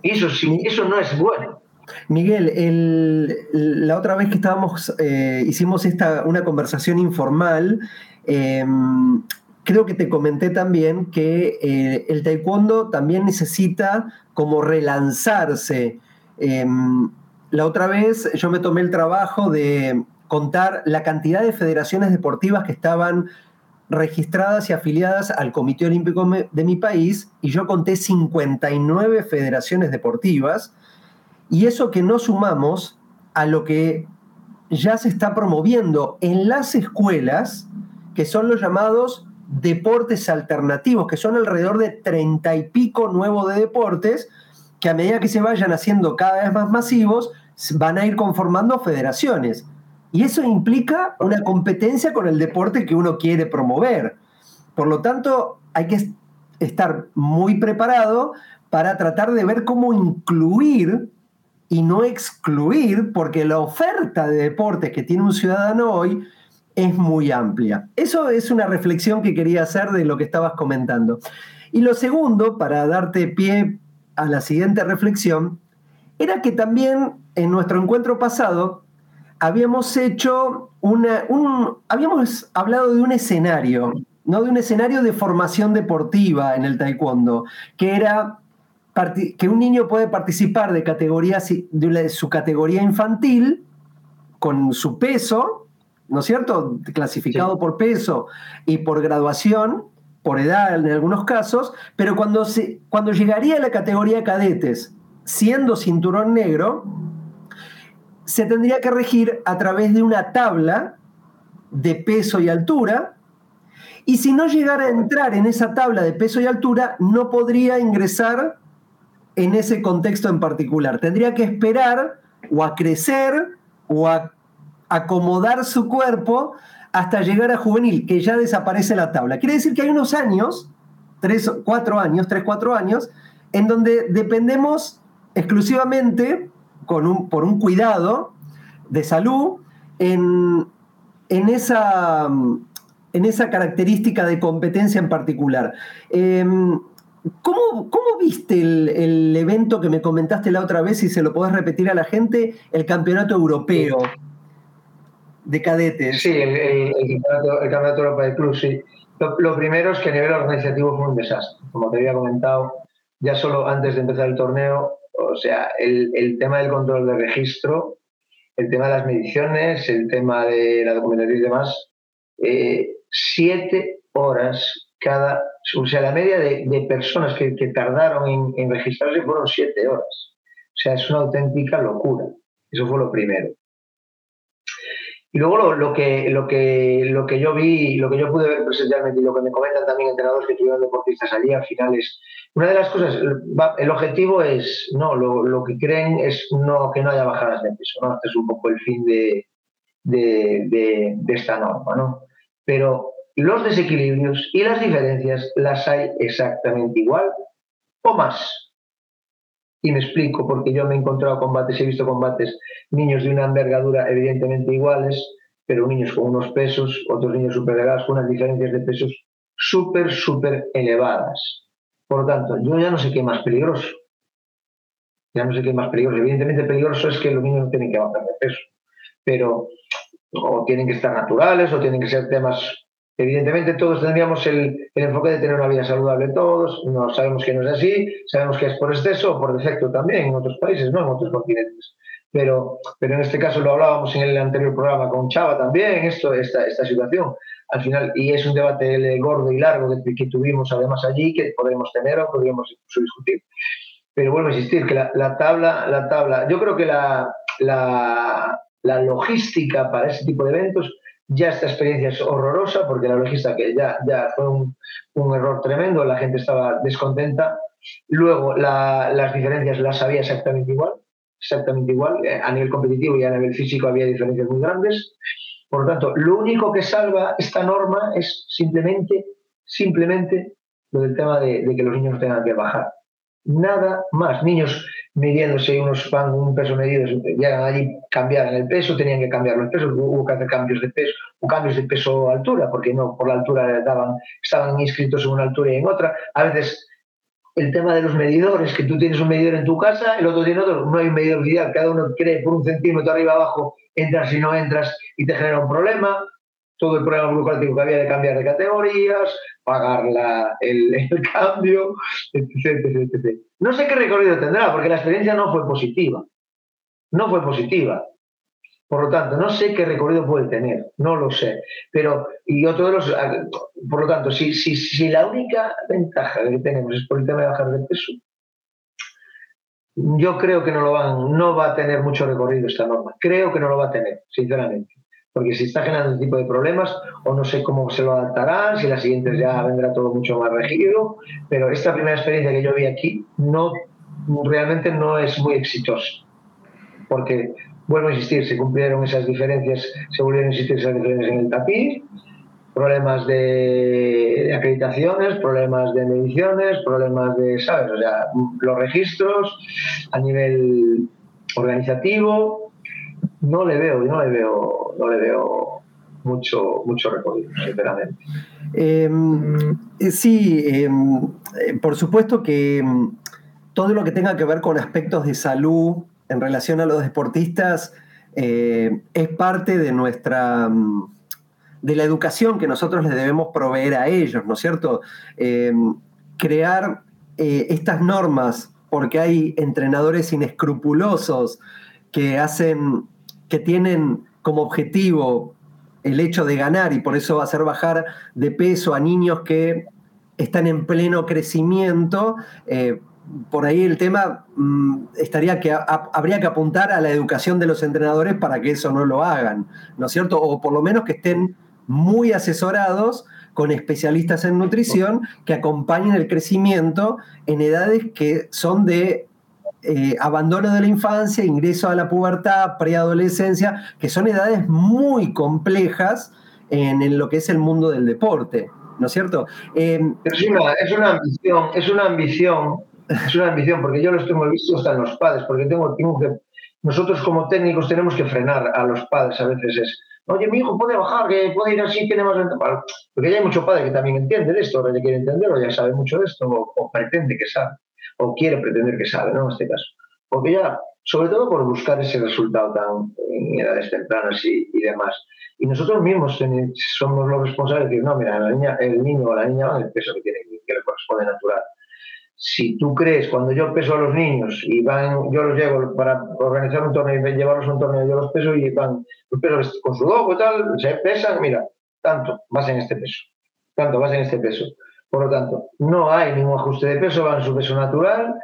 Y eso, sí, eso no es bueno. Miguel, la otra vez que estábamos, eh, hicimos esta, una conversación informal, em, creo que te comenté también que eh, el taekwondo también necesita como relanzarse. Em, la otra vez yo me tomé el trabajo de contar la cantidad de federaciones deportivas que estaban registradas y afiliadas al Comité Olímpico de mi país y yo conté 59 federaciones deportivas y eso que no sumamos a lo que ya se está promoviendo en las escuelas, que son los llamados deportes alternativos, que son alrededor de 30 y pico nuevos de deportes, que a medida que se vayan haciendo cada vez más masivos, van a ir conformando federaciones. Y eso implica una competencia con el deporte que uno quiere promover. Por lo tanto, hay que estar muy preparado para tratar de ver cómo incluir y no excluir, porque la oferta de deportes que tiene un ciudadano hoy es muy amplia. Eso es una reflexión que quería hacer de lo que estabas comentando. Y lo segundo, para darte pie a la siguiente reflexión, era que también en nuestro encuentro pasado habíamos hecho una, un, habíamos hablado de un escenario, ¿no? De un escenario de formación deportiva en el taekwondo, que era que un niño puede participar de, categorías, de su categoría infantil con su peso, ¿no es cierto? Clasificado por peso y por graduación, por edad en algunos casos, pero cuando, se, cuando llegaría a la categoría cadetes siendo cinturón negro, se tendría que regir a través de una tabla de peso y altura, y si no llegara a entrar en esa tabla de peso y altura, no podría ingresar en ese contexto en particular. Tendría que esperar o a crecer o acomodar su cuerpo hasta llegar a juvenil, que ya desaparece la tabla. Quiere decir que hay unos años, tres, cuatro años, tres, cuatro años, en donde dependemos exclusivamente con un, por un cuidado de salud en, esa, en esa característica de competencia en particular. Em, ¿Cómo, viste el, evento que me comentaste la otra vez, si se lo podés repetir a la gente, el campeonato europeo de cadetes? Sí, el, campeonato, europeo de club, sí. Lo, primero es que a nivel organizativo fue un desastre. Como te había comentado, ya solo antes de empezar el torneo, o sea, el, tema del control de registro, el tema de las mediciones, el tema de la documentación y demás, eh, siete horas cada, o sea, la media de, personas que, tardaron en, registrarse fueron siete horas. O sea, es una auténtica locura. Eso fue lo primero. Y luego lo, que, lo, que, lo que yo vi, lo que yo pude ver presencialmente y lo que me comentan también entrenadores que tuvieron deportistas allí al final es, una de las cosas, el objetivo es, no, lo, que creen es no, que no haya bajadas de peso, ¿no? Este es un poco el fin de, de, de esta norma, ¿no? Pero los desequilibrios y las diferencias las hay exactamente igual o más. Y me explico, porque yo me he encontrado combates, he visto combates, niños de una envergadura evidentemente iguales, pero niños con unos pesos, otros niños súper elevados, con unas diferencias de pesos súper, súper elevadas. Por lo tanto, yo ya no sé qué más peligroso. Ya no sé qué más peligroso. Evidentemente peligroso es que los niños no tienen que bajar de peso, pero o tienen que estar naturales o tienen que ser temas Evidentemente todos tendríamos el, enfoque de tener una vida saludable todos, no sabemos que no es así, sabemos que es por exceso o por defecto también en otros países, no en otros continentes. Pero, pero en este caso lo hablábamos en el anterior programa con Chava también, esto, esta, esta situación. Al final, y es un debate gordo y largo que, tuvimos además allí, que podemos tener o podríamos incluso discutir. Pero vuelvo a insistir, que la, la tabla, la tabla, yo creo que la, la, la logística para ese tipo de eventos ya esta experiencia es horrorosa porque la logística que ya, ya fue un, un error tremendo, la gente estaba descontenta. Luego las diferencias las había exactamente igual, exactamente igual. Eh, a nivel competitivo y a nivel físico había diferencias muy grandes. Por lo tanto, lo único que salva esta norma es simplemente, simplemente lo del tema de, de que los niños tengan que bajar. Nada más. Niños midiéndose unos van un peso medido, llegan allí, cambiaban el peso, tenían que cambiar los pesos, hubo que hacer cambios de peso, o cambios de peso altura, porque no por la altura daban, estaban inscritos en una altura y en otra. A veces el tema de los medidores, que tú tienes un medidor en tu casa, el otro tiene otro, no hay un medidor ideal, cada uno cree por un centímetro arriba abajo, entras y no entras y te genera un problema todo el problema burocrático que había de cambiar de categorías, pagar el, el, cambio, etc, etc. No sé qué recorrido tendrá, porque la experiencia no fue positiva. No fue positiva. Por lo tanto, no sé qué recorrido puede tener, no lo sé. Pero, y otro de los. Por lo tanto, si, si, si la única ventaja que tenemos es por el tema de bajar de peso, yo creo que no lo van, no va a tener mucho recorrido esta norma. Creo que no lo va a tener, sinceramente. Porque si está generando un tipo de problemas, o no sé cómo se lo adaptarán, si las siguientes ya vendrá todo mucho más regido, pero esta primera experiencia que yo vi aquí no realmente no es muy exitosa. Porque, vuelvo a insistir, se cumplieron esas diferencias, se volvieron a insistir esas diferencias en el tapiz, problemas de, acreditaciones, problemas de mediciones, problemas de, ¿sabes? O sea, los registros a nivel organizativo, no le veo, no le veo, no le veo mucho, mucho recorrido, sinceramente. Em, eh, sí, em, eh, por supuesto que em, todo lo que tenga que ver con aspectos de salud en relación a los deportistas eh, es parte de nuestra de la educación que nosotros les debemos proveer a ellos, ¿no es cierto? crear estas normas porque hay entrenadores inescrupulosos que hacen que tienen como objetivo el hecho de ganar y por eso hacer bajar de peso a niños que están en pleno crecimiento, eh, por ahí el tema mm, estaría que habría que apuntar a la educación de los entrenadores para que eso no lo hagan, ¿no es cierto? O por lo menos que estén muy asesorados con especialistas en nutrición que acompañen el crecimiento en edades que son de eh, abandono de la infancia, ingreso a la pubertad, preadolescencia, que son edades muy complejas en, lo que es el mundo del deporte, ¿no es cierto? Eh, es, una, es una ambición, es una ambición, es una ambición, porque yo lo estoy visto hasta en los padres, porque tengo, tengo que, nosotros como técnicos tenemos que frenar a los padres a veces es, oye, mi hijo puede bajar, que puede ir así, tiene más ventaja. Porque ya hay mucho padre que también entiende de esto, o que quiere entenderlo, ya sabe mucho de esto, o, pretende que sabe, o quiere pretender que sabe, ¿no? En este caso. Porque ya, sobre todo por buscar ese resultado tan en edades tempranas y, y demás. Y nosotros mismos somos los responsables de decir, no, mira, la niña, el niño o la niña va el peso que, tiene, que le corresponde natural si tú crees, cuando yo peso a los niños y van, yo los llevo para organizar un torneo y llevarlos a un torneo, yo los peso y van, los peso con su logo y tal, se pesan, mira, tanto, vas en este peso, tanto, vas en este peso. Por lo tanto, no hay ningún ajuste de peso, van su peso natural.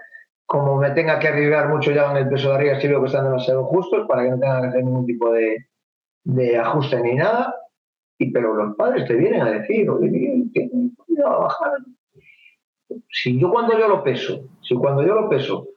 Como me tenga que arriesgar mucho, ya van el peso de arriba si veo que están demasiado justos para que no tengan que hacer ningún tipo de, de ajuste ni nada. Y, pero los padres te vienen a decir, oye, va a bajar si yo cuando yo lo peso, si cuando yo lo peso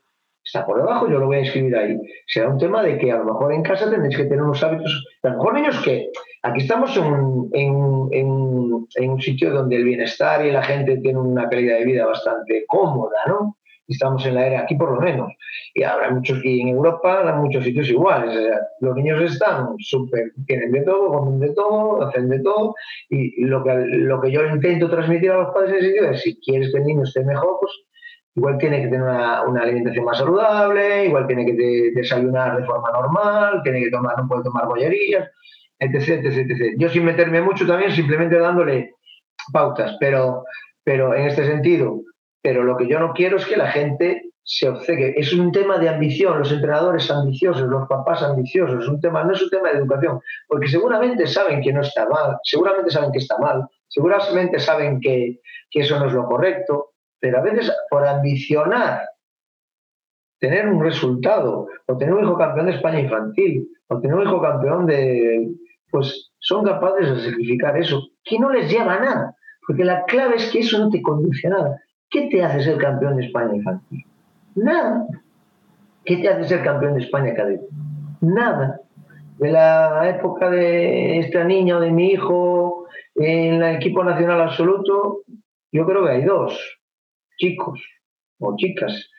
está por debajo, yo lo voy a escribir ahí. Será un tema de que a lo mejor en casa tenéis que tener unos hábitos, a lo mejor niños que aquí estamos en, en, un sitio donde el bienestar y la gente tiene una calidad de vida bastante cómoda, ¿no? estamos en la era aquí por lo menos. Y habrá muchos, y en Europa hay muchos sitios iguales. los niños están súper, tienen de todo, comen de todo, hacen de todo. Y lo que, lo que yo intento transmitir a los padres en ese sitio es, si quieres que el niño esté mejor, pues igual tiene que tener una, una alimentación más saludable, igual tiene que desayunar de forma normal, tiene que tomar, no puede tomar bollerías, etc, etc, etc. Yo sin meterme mucho también, simplemente dándole pautas, pero, pero en este sentido, pero lo que yo no quiero es que la gente se obceque. Es un tema de ambición, los entrenadores ambiciosos, los papás ambiciosos, es un tema, no es un tema de educación, porque seguramente saben que no está mal, seguramente saben que está mal, seguramente saben que, eso no es lo correcto, pero a veces por ambicionar tener un resultado, o tener un hijo campeón de España infantil, o tener un hijo campeón de... pues son capaces de sacrificar eso, que no les lleva a nada, porque la clave es que eso no te conduce a nada. ¿Qué te hace ser campeón de España infantil? Nada. ¿Qué te hace ser campeón de España cadete? Nada. De la época de esta niña o de mi hijo en el equipo nacional absoluto, yo creo que hay dos chicos o chicas.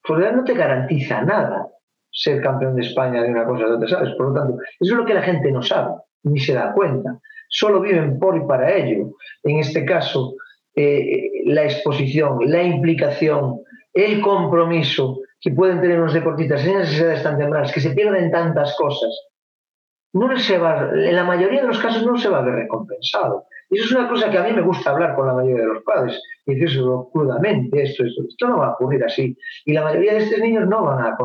Pues no te garantiza nada ser campeón de España de una cosa de otra, ¿sabes? Por lo tanto, eso es lo que la gente no sabe, ni se da cuenta. Solo viven por y para ello. En este caso, eh, la exposición, la implicación, el compromiso que pueden tener los deportistas en esas edades tan tempranas, que se pierden tantas cosas, no se va, en la mayoría de los casos no se va a ver recompensado. Y eso es una cosa que a mí me gusta hablar con la mayoría de los padres, y decírselo crudamente, esto, esto, esto no va a ocurrir así. Y la mayoría de estos niños no van a,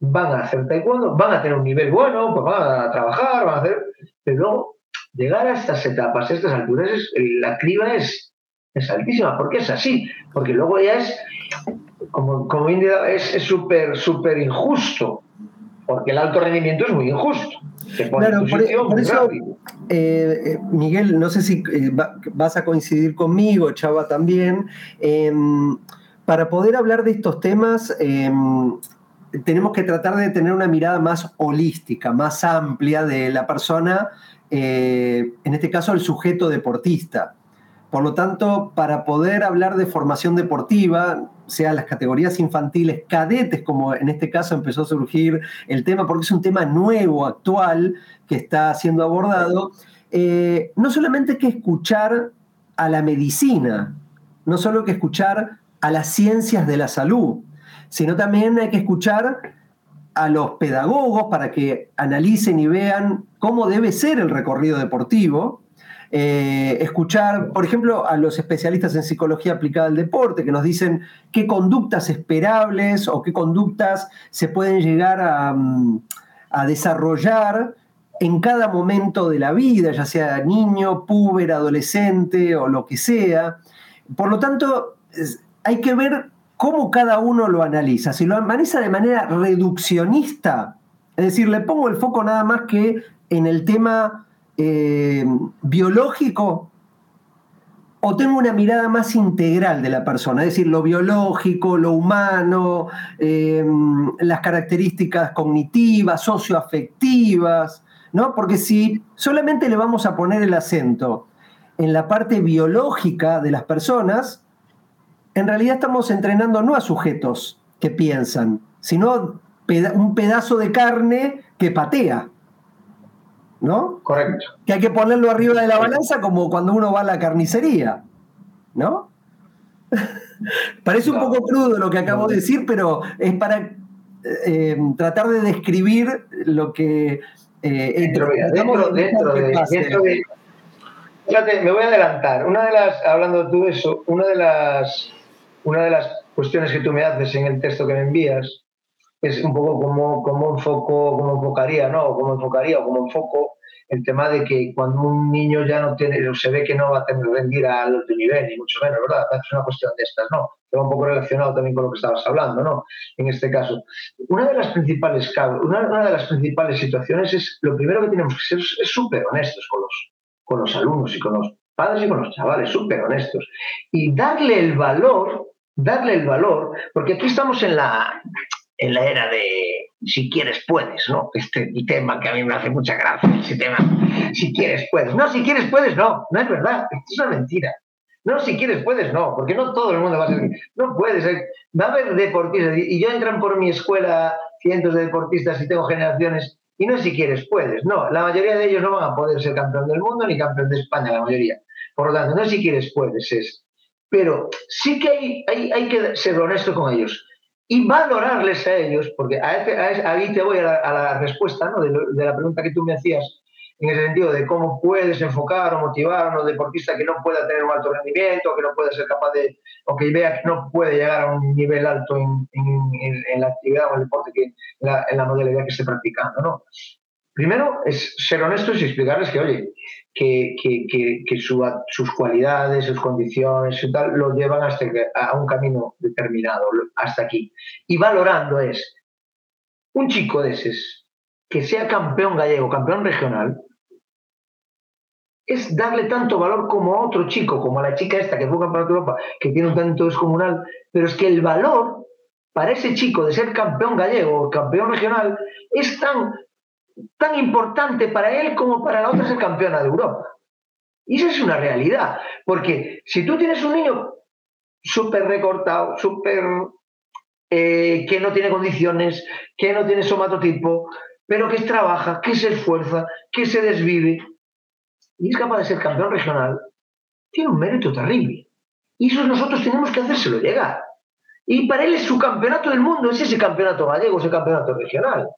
van a hacer taekwondo, van a tener un nivel bueno, pues van a trabajar, van a hacer, pero llegar a estas etapas, a estas alturas, la criba es es altísima. ¿Por qué es así? Porque luego ya es, como, como India, es súper, súper injusto. Porque el alto rendimiento es muy injusto. claro, por, eso, eh, eh, Miguel, no sé si eh, vas a coincidir conmigo, Chava también. Em, para poder hablar de estos temas, em, tenemos que tratar de tener una mirada más holística, más amplia de la persona, en este caso el sujeto deportista. Por lo tanto, para poder hablar de formación deportiva, sea las categorías infantiles, cadetes, como en este caso empezó a surgir el tema, porque es un tema nuevo, actual, que está siendo abordado, eh, no solamente hay que escuchar a la medicina, no solo hay que escuchar a las ciencias de la salud, sino también hay que escuchar a los pedagogos para que analicen y vean cómo debe ser el recorrido deportivo, eh, escuchar, por ejemplo, a los especialistas en psicología aplicada al deporte, que nos dicen qué conductas esperables o qué conductas se pueden llegar a, mm, desarrollar en cada momento de la vida, ya sea niño, puber, adolescente o lo que sea. Por lo tanto, hay que ver cómo cada uno lo analiza. Si lo analiza de manera reduccionista, es decir, le pongo el foco nada más que en el tema eh, biológico, o tengo una mirada más integral de la persona, es decir, lo biológico, lo humano, eh, las características cognitivas, socioafectivas, ¿no? Porque si solamente le vamos a poner el acento en la parte biológica de las personas, en realidad estamos entrenando no a sujetos que piensan, sino un pedazo de carne que patea. ¿no? Correcto. Que hay que ponerlo arriba de la balanza como cuando uno va a la carnicería, ¿no? Parece un poco crudo lo que acabo de decir, pero es para eh, tratar de describir lo que... Eh, dentro, dentro, dentro, de, dentro de, Fíjate, me voy a adelantar. Una de las, hablando tú de eso, una de las, una de las cuestiones que tú me haces en el texto que me envías es un poco como, como enfoco, como enfocaría, ¿no? Como enfocaría o como enfoco el tema de que cuando un niño ya no tiene, se ve que no va a tener rendir a alto nivel, ni mucho menos, ¿verdad? Es una cuestión de estas, ¿no? Está un poco relacionado también con lo que estabas hablando, ¿no? En este caso. Una de las principales, una, una de las principales situaciones es, lo primero que tenemos que ser es súper honestos con los, con los alumnos y con los padres y con los chavales, súper honestos. Y darle el valor, darle el valor, porque aquí estamos en la, en la era de si quieres puedes, ¿no? Este tema que a mí me hace mucha gracia, ese tema, si quieres puedes. No, si quieres puedes, no, no es verdad, esto es una mentira. No, si quieres puedes, no, porque no todo el mundo va a ser. No puedes, va a haber deportistas, y yo entran por mi escuela cientos de deportistas y tengo generaciones, y no si quieres puedes, no, la mayoría de ellos no van a poder ser campeón del mundo ni campeón de España, la mayoría. Por lo tanto, no si quieres puedes, es. Pero sí que hay, hay, hay que ser honesto con ellos y valorarles a ellos, porque ahí te voy a la, respuesta ¿no? de, la pregunta que tú me hacías, en el sentido de cómo puedes enfocar o motivar a un deportista que no pueda tener un alto rendimiento, que no pueda ser capaz de, o que vea que no puede llegar a un nivel alto en, en, la actividad o el deporte, que, en la modalidad que esté practicando. ¿no? Primero es ser honestos y explicarles que, oye, que, sus cualidades, sus condiciones y tal, lo llevan hasta a un camino determinado, hasta aquí. Y valorando es, un chico de esos, que sea campeón gallego, campeón regional, es darle tanto valor como a otro chico, como a la chica esta que campeón de Europa, que tiene un talento descomunal, pero es que el valor para ese chico de ser campeón gallego o campeón regional es tan tan importante para él como para la otra ser campeona de Europa. Y esa es una realidad, porque si tú tienes un niño súper recortado, súper eh, que no tiene condiciones, que no tiene somatotipo, pero que trabaja, que se esfuerza, que se desvive y es capaz de ser campeón regional, tiene un mérito terrible. Y eso nosotros tenemos que hacérselo llegar. Y para él es su campeonato del mundo, es ese campeonato gallego, ese campeonato regional.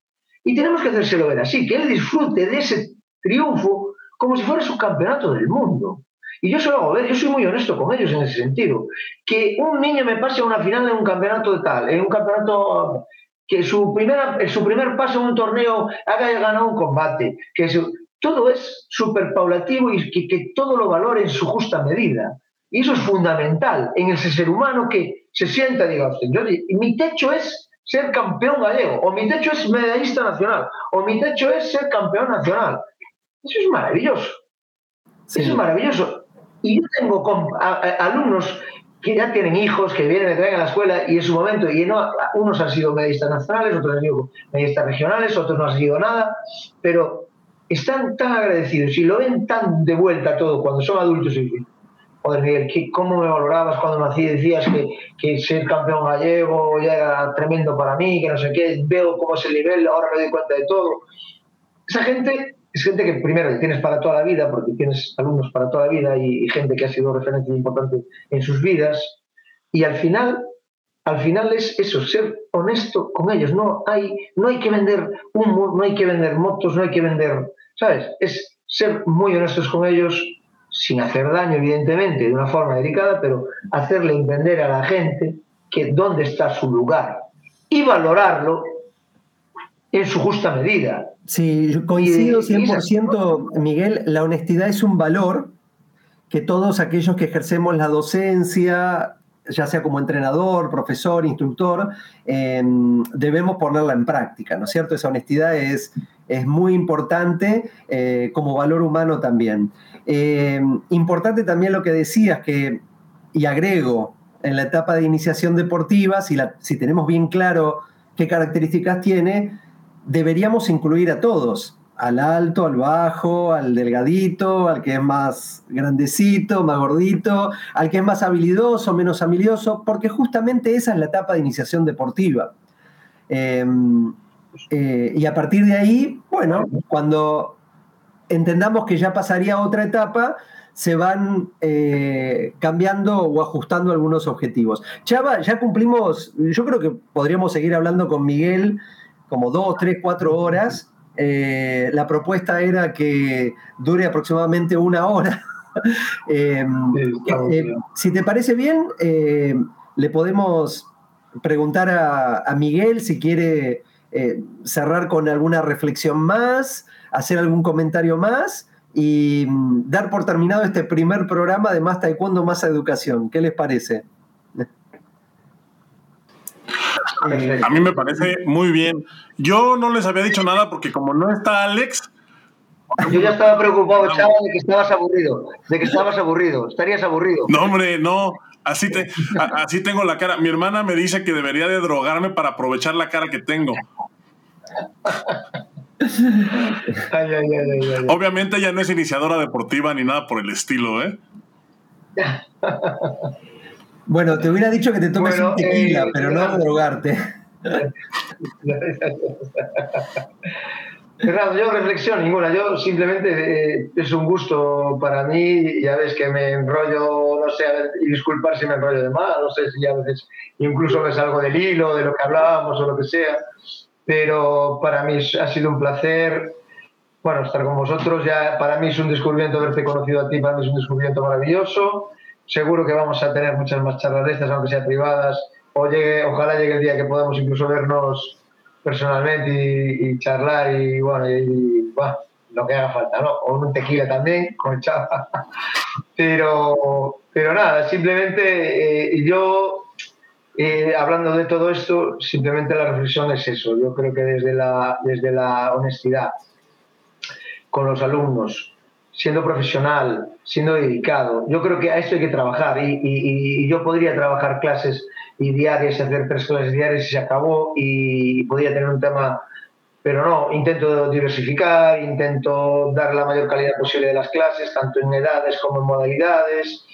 Y tenemos que hacérselo ver así, que él disfrute de ese triunfo como si fuera su campeonato del mundo. Y yo se lo hago ver, yo soy muy honesto con ellos en ese sentido. Que un niño me pase a una final en un campeonato de tal, en un campeonato que su, primera, su primer paso en un torneo haya ganado un combate, que todo es súper paulativo y que, que, todo lo valore en su justa medida. Y eso es fundamental en ese ser humano que se sienta, diga, yo, mi techo es ser campeón gallego, o mi techo es medallista nacional, o mi techo es ser campeón nacional. Eso es maravilloso. Eso es maravilloso. Y yo tengo alumnos que ya tienen hijos, que vienen, me traen a la escuela y en su momento, y no, unos han sido medallistas nacionales, otros han sido medallistas regionales, otros no han sido nada, pero están tan agradecidos y lo ven tan de vuelta todo cuando son adultos y joder, Miguel, ¿cómo me valorabas cuando nací? Decías que, que ser campeón gallego ya era tremendo para mí, que no sé qué, veo cómo es el nivel, ahora me doy cuenta de todo. Esa gente es gente que primero tienes para toda la vida, porque tienes alumnos para toda la vida y, gente que ha sido referencia importante en sus vidas, y al final al final es eso, ser honesto con ellos. No hay, no hay que vender humo, no hay que vender motos, no hay que vender, ¿sabes? Es ser muy honestos con ellos, sin hacer daño, evidentemente, de una forma delicada, pero hacerle entender a la gente que dónde está su lugar y valorarlo en su justa medida. Sí, coincido 100%, Miguel, la honestidad es un valor que todos aquellos que ejercemos la docencia ya sea como entrenador, profesor, instructor, em, debemos ponerla en práctica, ¿no es cierto? Esa honestidad es, es muy importante eh, como valor humano también. Em, importante también lo que decías, que, y agrego, en la etapa de iniciación deportiva, si, la, si tenemos bien claro qué características tiene, deberíamos incluir a todos, al alto, al bajo, al delgadito, al que es más grandecito, más gordito, al que es más habilidoso, menos habilidoso, porque justamente esa es la etapa de iniciación deportiva. Em, eh, y a partir de ahí, bueno, cuando entendamos que ya pasaría otra etapa, se van eh, cambiando o ajustando algunos objetivos. Chava, ya cumplimos, yo creo que podríamos seguir hablando con Miguel como dos, tres, cuatro horas. Eh, la propuesta era que dure aproximadamente una hora. Em, eh, si te parece bien, le podemos preguntar a, Miguel si quiere cerrar con alguna reflexión más, hacer algún comentario más y mm, dar por terminado este primer programa de Más Taekwondo, Más Educación. ¿Qué les parece? A mí me parece muy bien. Yo no les había dicho nada porque como no está Alex... Yo ya estaba preocupado, chaval, de que estabas aburrido, de que estabas aburrido, estarías aburrido. No, hombre, no. Así, te, así tengo la cara. Mi hermana me dice que debería de drogarme para aprovechar la cara que tengo. Obviamente ya no es iniciadora deportiva ni nada por el estilo, ¿eh? Bueno, te hubiera dicho que te tomes un tequila, eh, pero no drogarte. Fernando, yo reflexión ninguna, yo simplemente eh, es un gusto para mí, ya ves que me enrollo, no sé, y disculpar si me enrollo de más, no sé si a veces incluso me salgo del hilo, de lo que hablábamos o lo que sea, pero para mí ha sido un placer, bueno, estar con vosotros. Ya para mí es un descubrimiento haberte conocido a ti, para mí es un descubrimiento maravilloso. Seguro que vamos a tener muchas más charlas de estas, aunque sean privadas. O llegue, ojalá llegue el día que podamos incluso vernos personalmente y, charlar y bueno, y, bueno, lo que haga falta, ¿no? O un tequila también, con chapa. pero, pero nada, simplemente eh, yo eh, hablando de todo esto, simplemente la reflexión es eso. Yo creo que desde la, desde la honestidad con los alumnos, siendo profesional, siendo dedicado, yo creo que a esto hay que trabajar y, yo podría trabajar clases y diarias, hacer tres clases diarias y se acabó y podría tener un tema, pero no, intento diversificar, intento dar la mayor calidad posible de las clases, tanto en edades como en modalidades.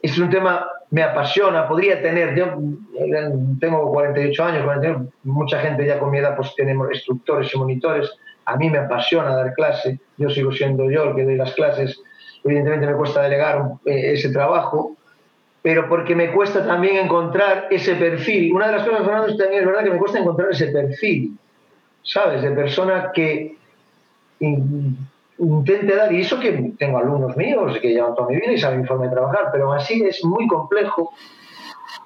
Es un tema, me apasiona, podría tener, yo eh, tengo 48 años, mucha gente ya con mi edad pues tenemos instructores y monitores, a mí me apasiona dar clase, yo sigo siendo yo el que doy las clases, evidentemente me cuesta delegar eh, ese trabajo, pero porque me cuesta también encontrar ese perfil. Una de las cosas, Fernando, también es verdad que me cuesta encontrar ese perfil, ¿sabes? De persona que intente dar, y eso que tengo alumnos míos que llevan toda mi vida y saben mi forma de trabajar, pero así es muy complejo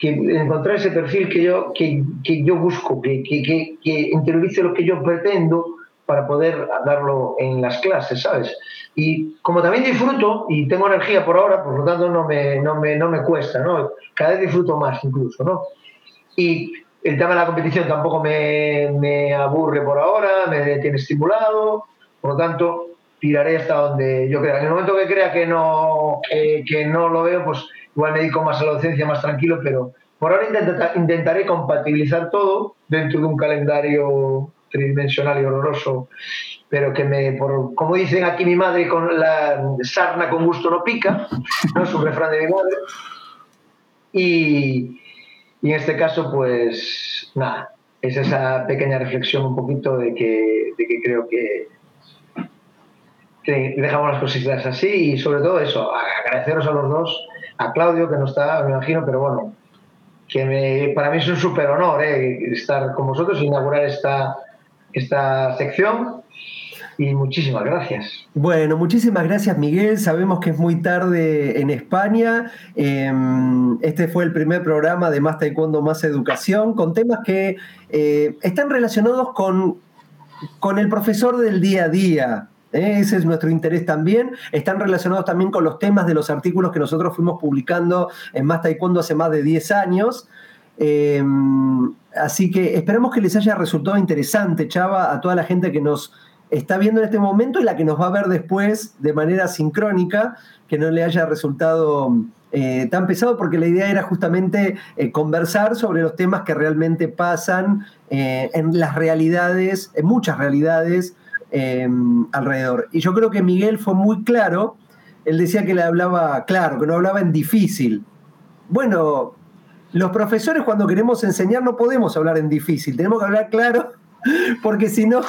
encontrar ese perfil que yo, que, que yo busco, que, que, que, interiorice lo que yo pretendo para poder darlo en las clases, ¿sabes? Y como también disfruto y tengo energía por ahora, por lo tanto no me, no me, no me cuesta, ¿no? Cada vez disfruto más incluso, ¿no? Y el tema de la competición tampoco me, me aburre por ahora, me tiene estimulado, por lo tanto tiraré hasta donde yo crea. En el momento que crea que no, que, no lo veo, pues igual me dedico más a la docencia, más tranquilo, pero por ahora intentaré compatibilizar todo dentro de un calendario tridimensional y horroroso, pero que me, por, como dicen aquí mi madre, con la sarna con gusto no pica, ¿no? es un refrán de mi madre. Y, y en este caso, pues nada, es esa pequeña reflexión un poquito de que, de que creo que dejamos las cositas así y sobre todo eso, agradeceros a los dos, a Claudio que no está, me imagino, pero bueno, que para mí es un súper honor eh, estar con vosotros e inaugurar esta, esta sección. Y muchísimas gracias. Bueno, muchísimas gracias Miguel. Sabemos que es muy tarde en España. Em, este fue el primer programa de Más Taekwondo, Más Educación, con temas que eh, están relacionados con, con el profesor del día a día, Ese es nuestro interés también. Están relacionados también con los temas de los artículos que nosotros fuimos publicando en Más Taekwondo hace más de 10 años. Eh, así que esperamos que les haya resultado interesante, Chava, a toda la gente que nos está viendo en este momento y la que nos va a ver después de manera sincrónica, que no le haya resultado eh, tan pesado, porque la idea era justamente eh, conversar sobre los temas que realmente pasan en las realidades, en muchas realidades Em, alrededor. Y yo creo que Miguel fue muy claro, él decía que le hablaba claro, que no hablaba en difícil. Bueno, los profesores cuando queremos enseñar no podemos hablar en difícil, tenemos que hablar claro, porque si no,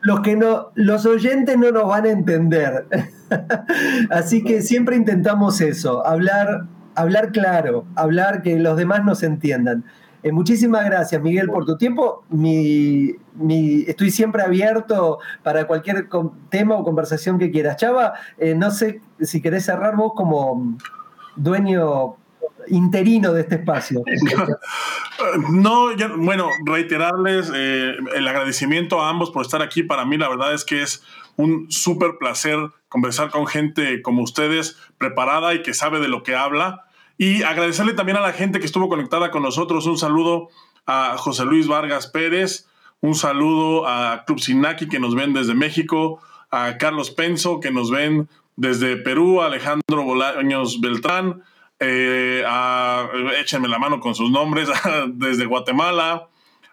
los, que no, los oyentes no nos van a entender. Así que siempre intentamos eso, hablar, hablar claro, hablar que los demás nos entiendan. Eh, muchísimas gracias, Miguel, por tu tiempo. estoy siempre abierto para cualquier tema o conversación que quieras. Chava, eh, no sé si querés cerrar vos como dueño interino de este espacio. No, bueno, reiterarles eh, el agradecimiento a ambos por estar aquí. Para mí, la verdad es que es un súper placer conversar con gente como ustedes, preparada y que sabe de lo que habla. Y agradecerle también a la gente que estuvo conectada con nosotros. Un saludo a José Luis Vargas Pérez, un saludo a Club Sinaki que nos ven desde México, a Carlos Penso que nos ven desde Perú, a Alejandro Bolaños Beltrán, eh, a, échenme la mano con sus nombres, desde Guatemala,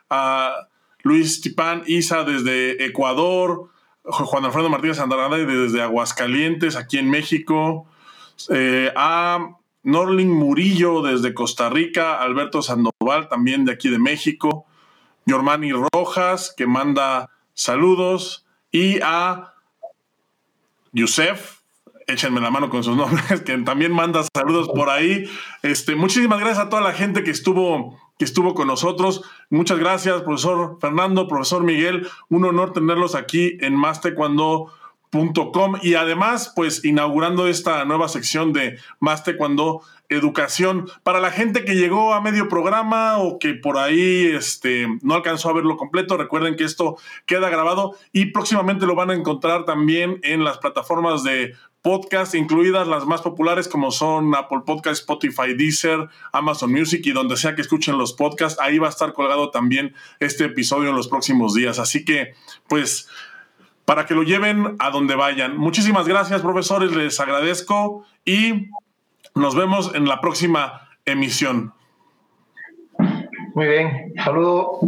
a Luis Tipán Isa desde Ecuador, Juan Alfredo Martínez Andrade desde Aguascalientes, aquí en México, eh, a Norling Murillo desde Costa Rica, Alberto Sandoval también de aquí de México, Yormani Rojas que manda saludos y a Yusef, échenme la mano con sus nombres, que también manda saludos por ahí. Este, muchísimas gracias a toda la gente que estuvo, que estuvo con nosotros. Muchas gracias, profesor Fernando, profesor Miguel. Un honor tenerlos aquí en Más Cuando y además, pues inaugurando esta nueva sección de Más Educación para la gente que llegó a medio programa o que por ahí este, no alcanzó a verlo completo. Recuerden que esto queda grabado y próximamente lo van a encontrar también en las plataformas de podcast, incluidas las más populares como son Apple Podcast, Spotify, Deezer, Amazon Music y donde sea que escuchen los podcasts. Ahí va a estar colgado también este episodio en los próximos días. Así que, pues para que lo lleven a donde vayan. Muchísimas gracias, profesores, les agradezco y nos vemos en la próxima emisión. Muy bien, saludo.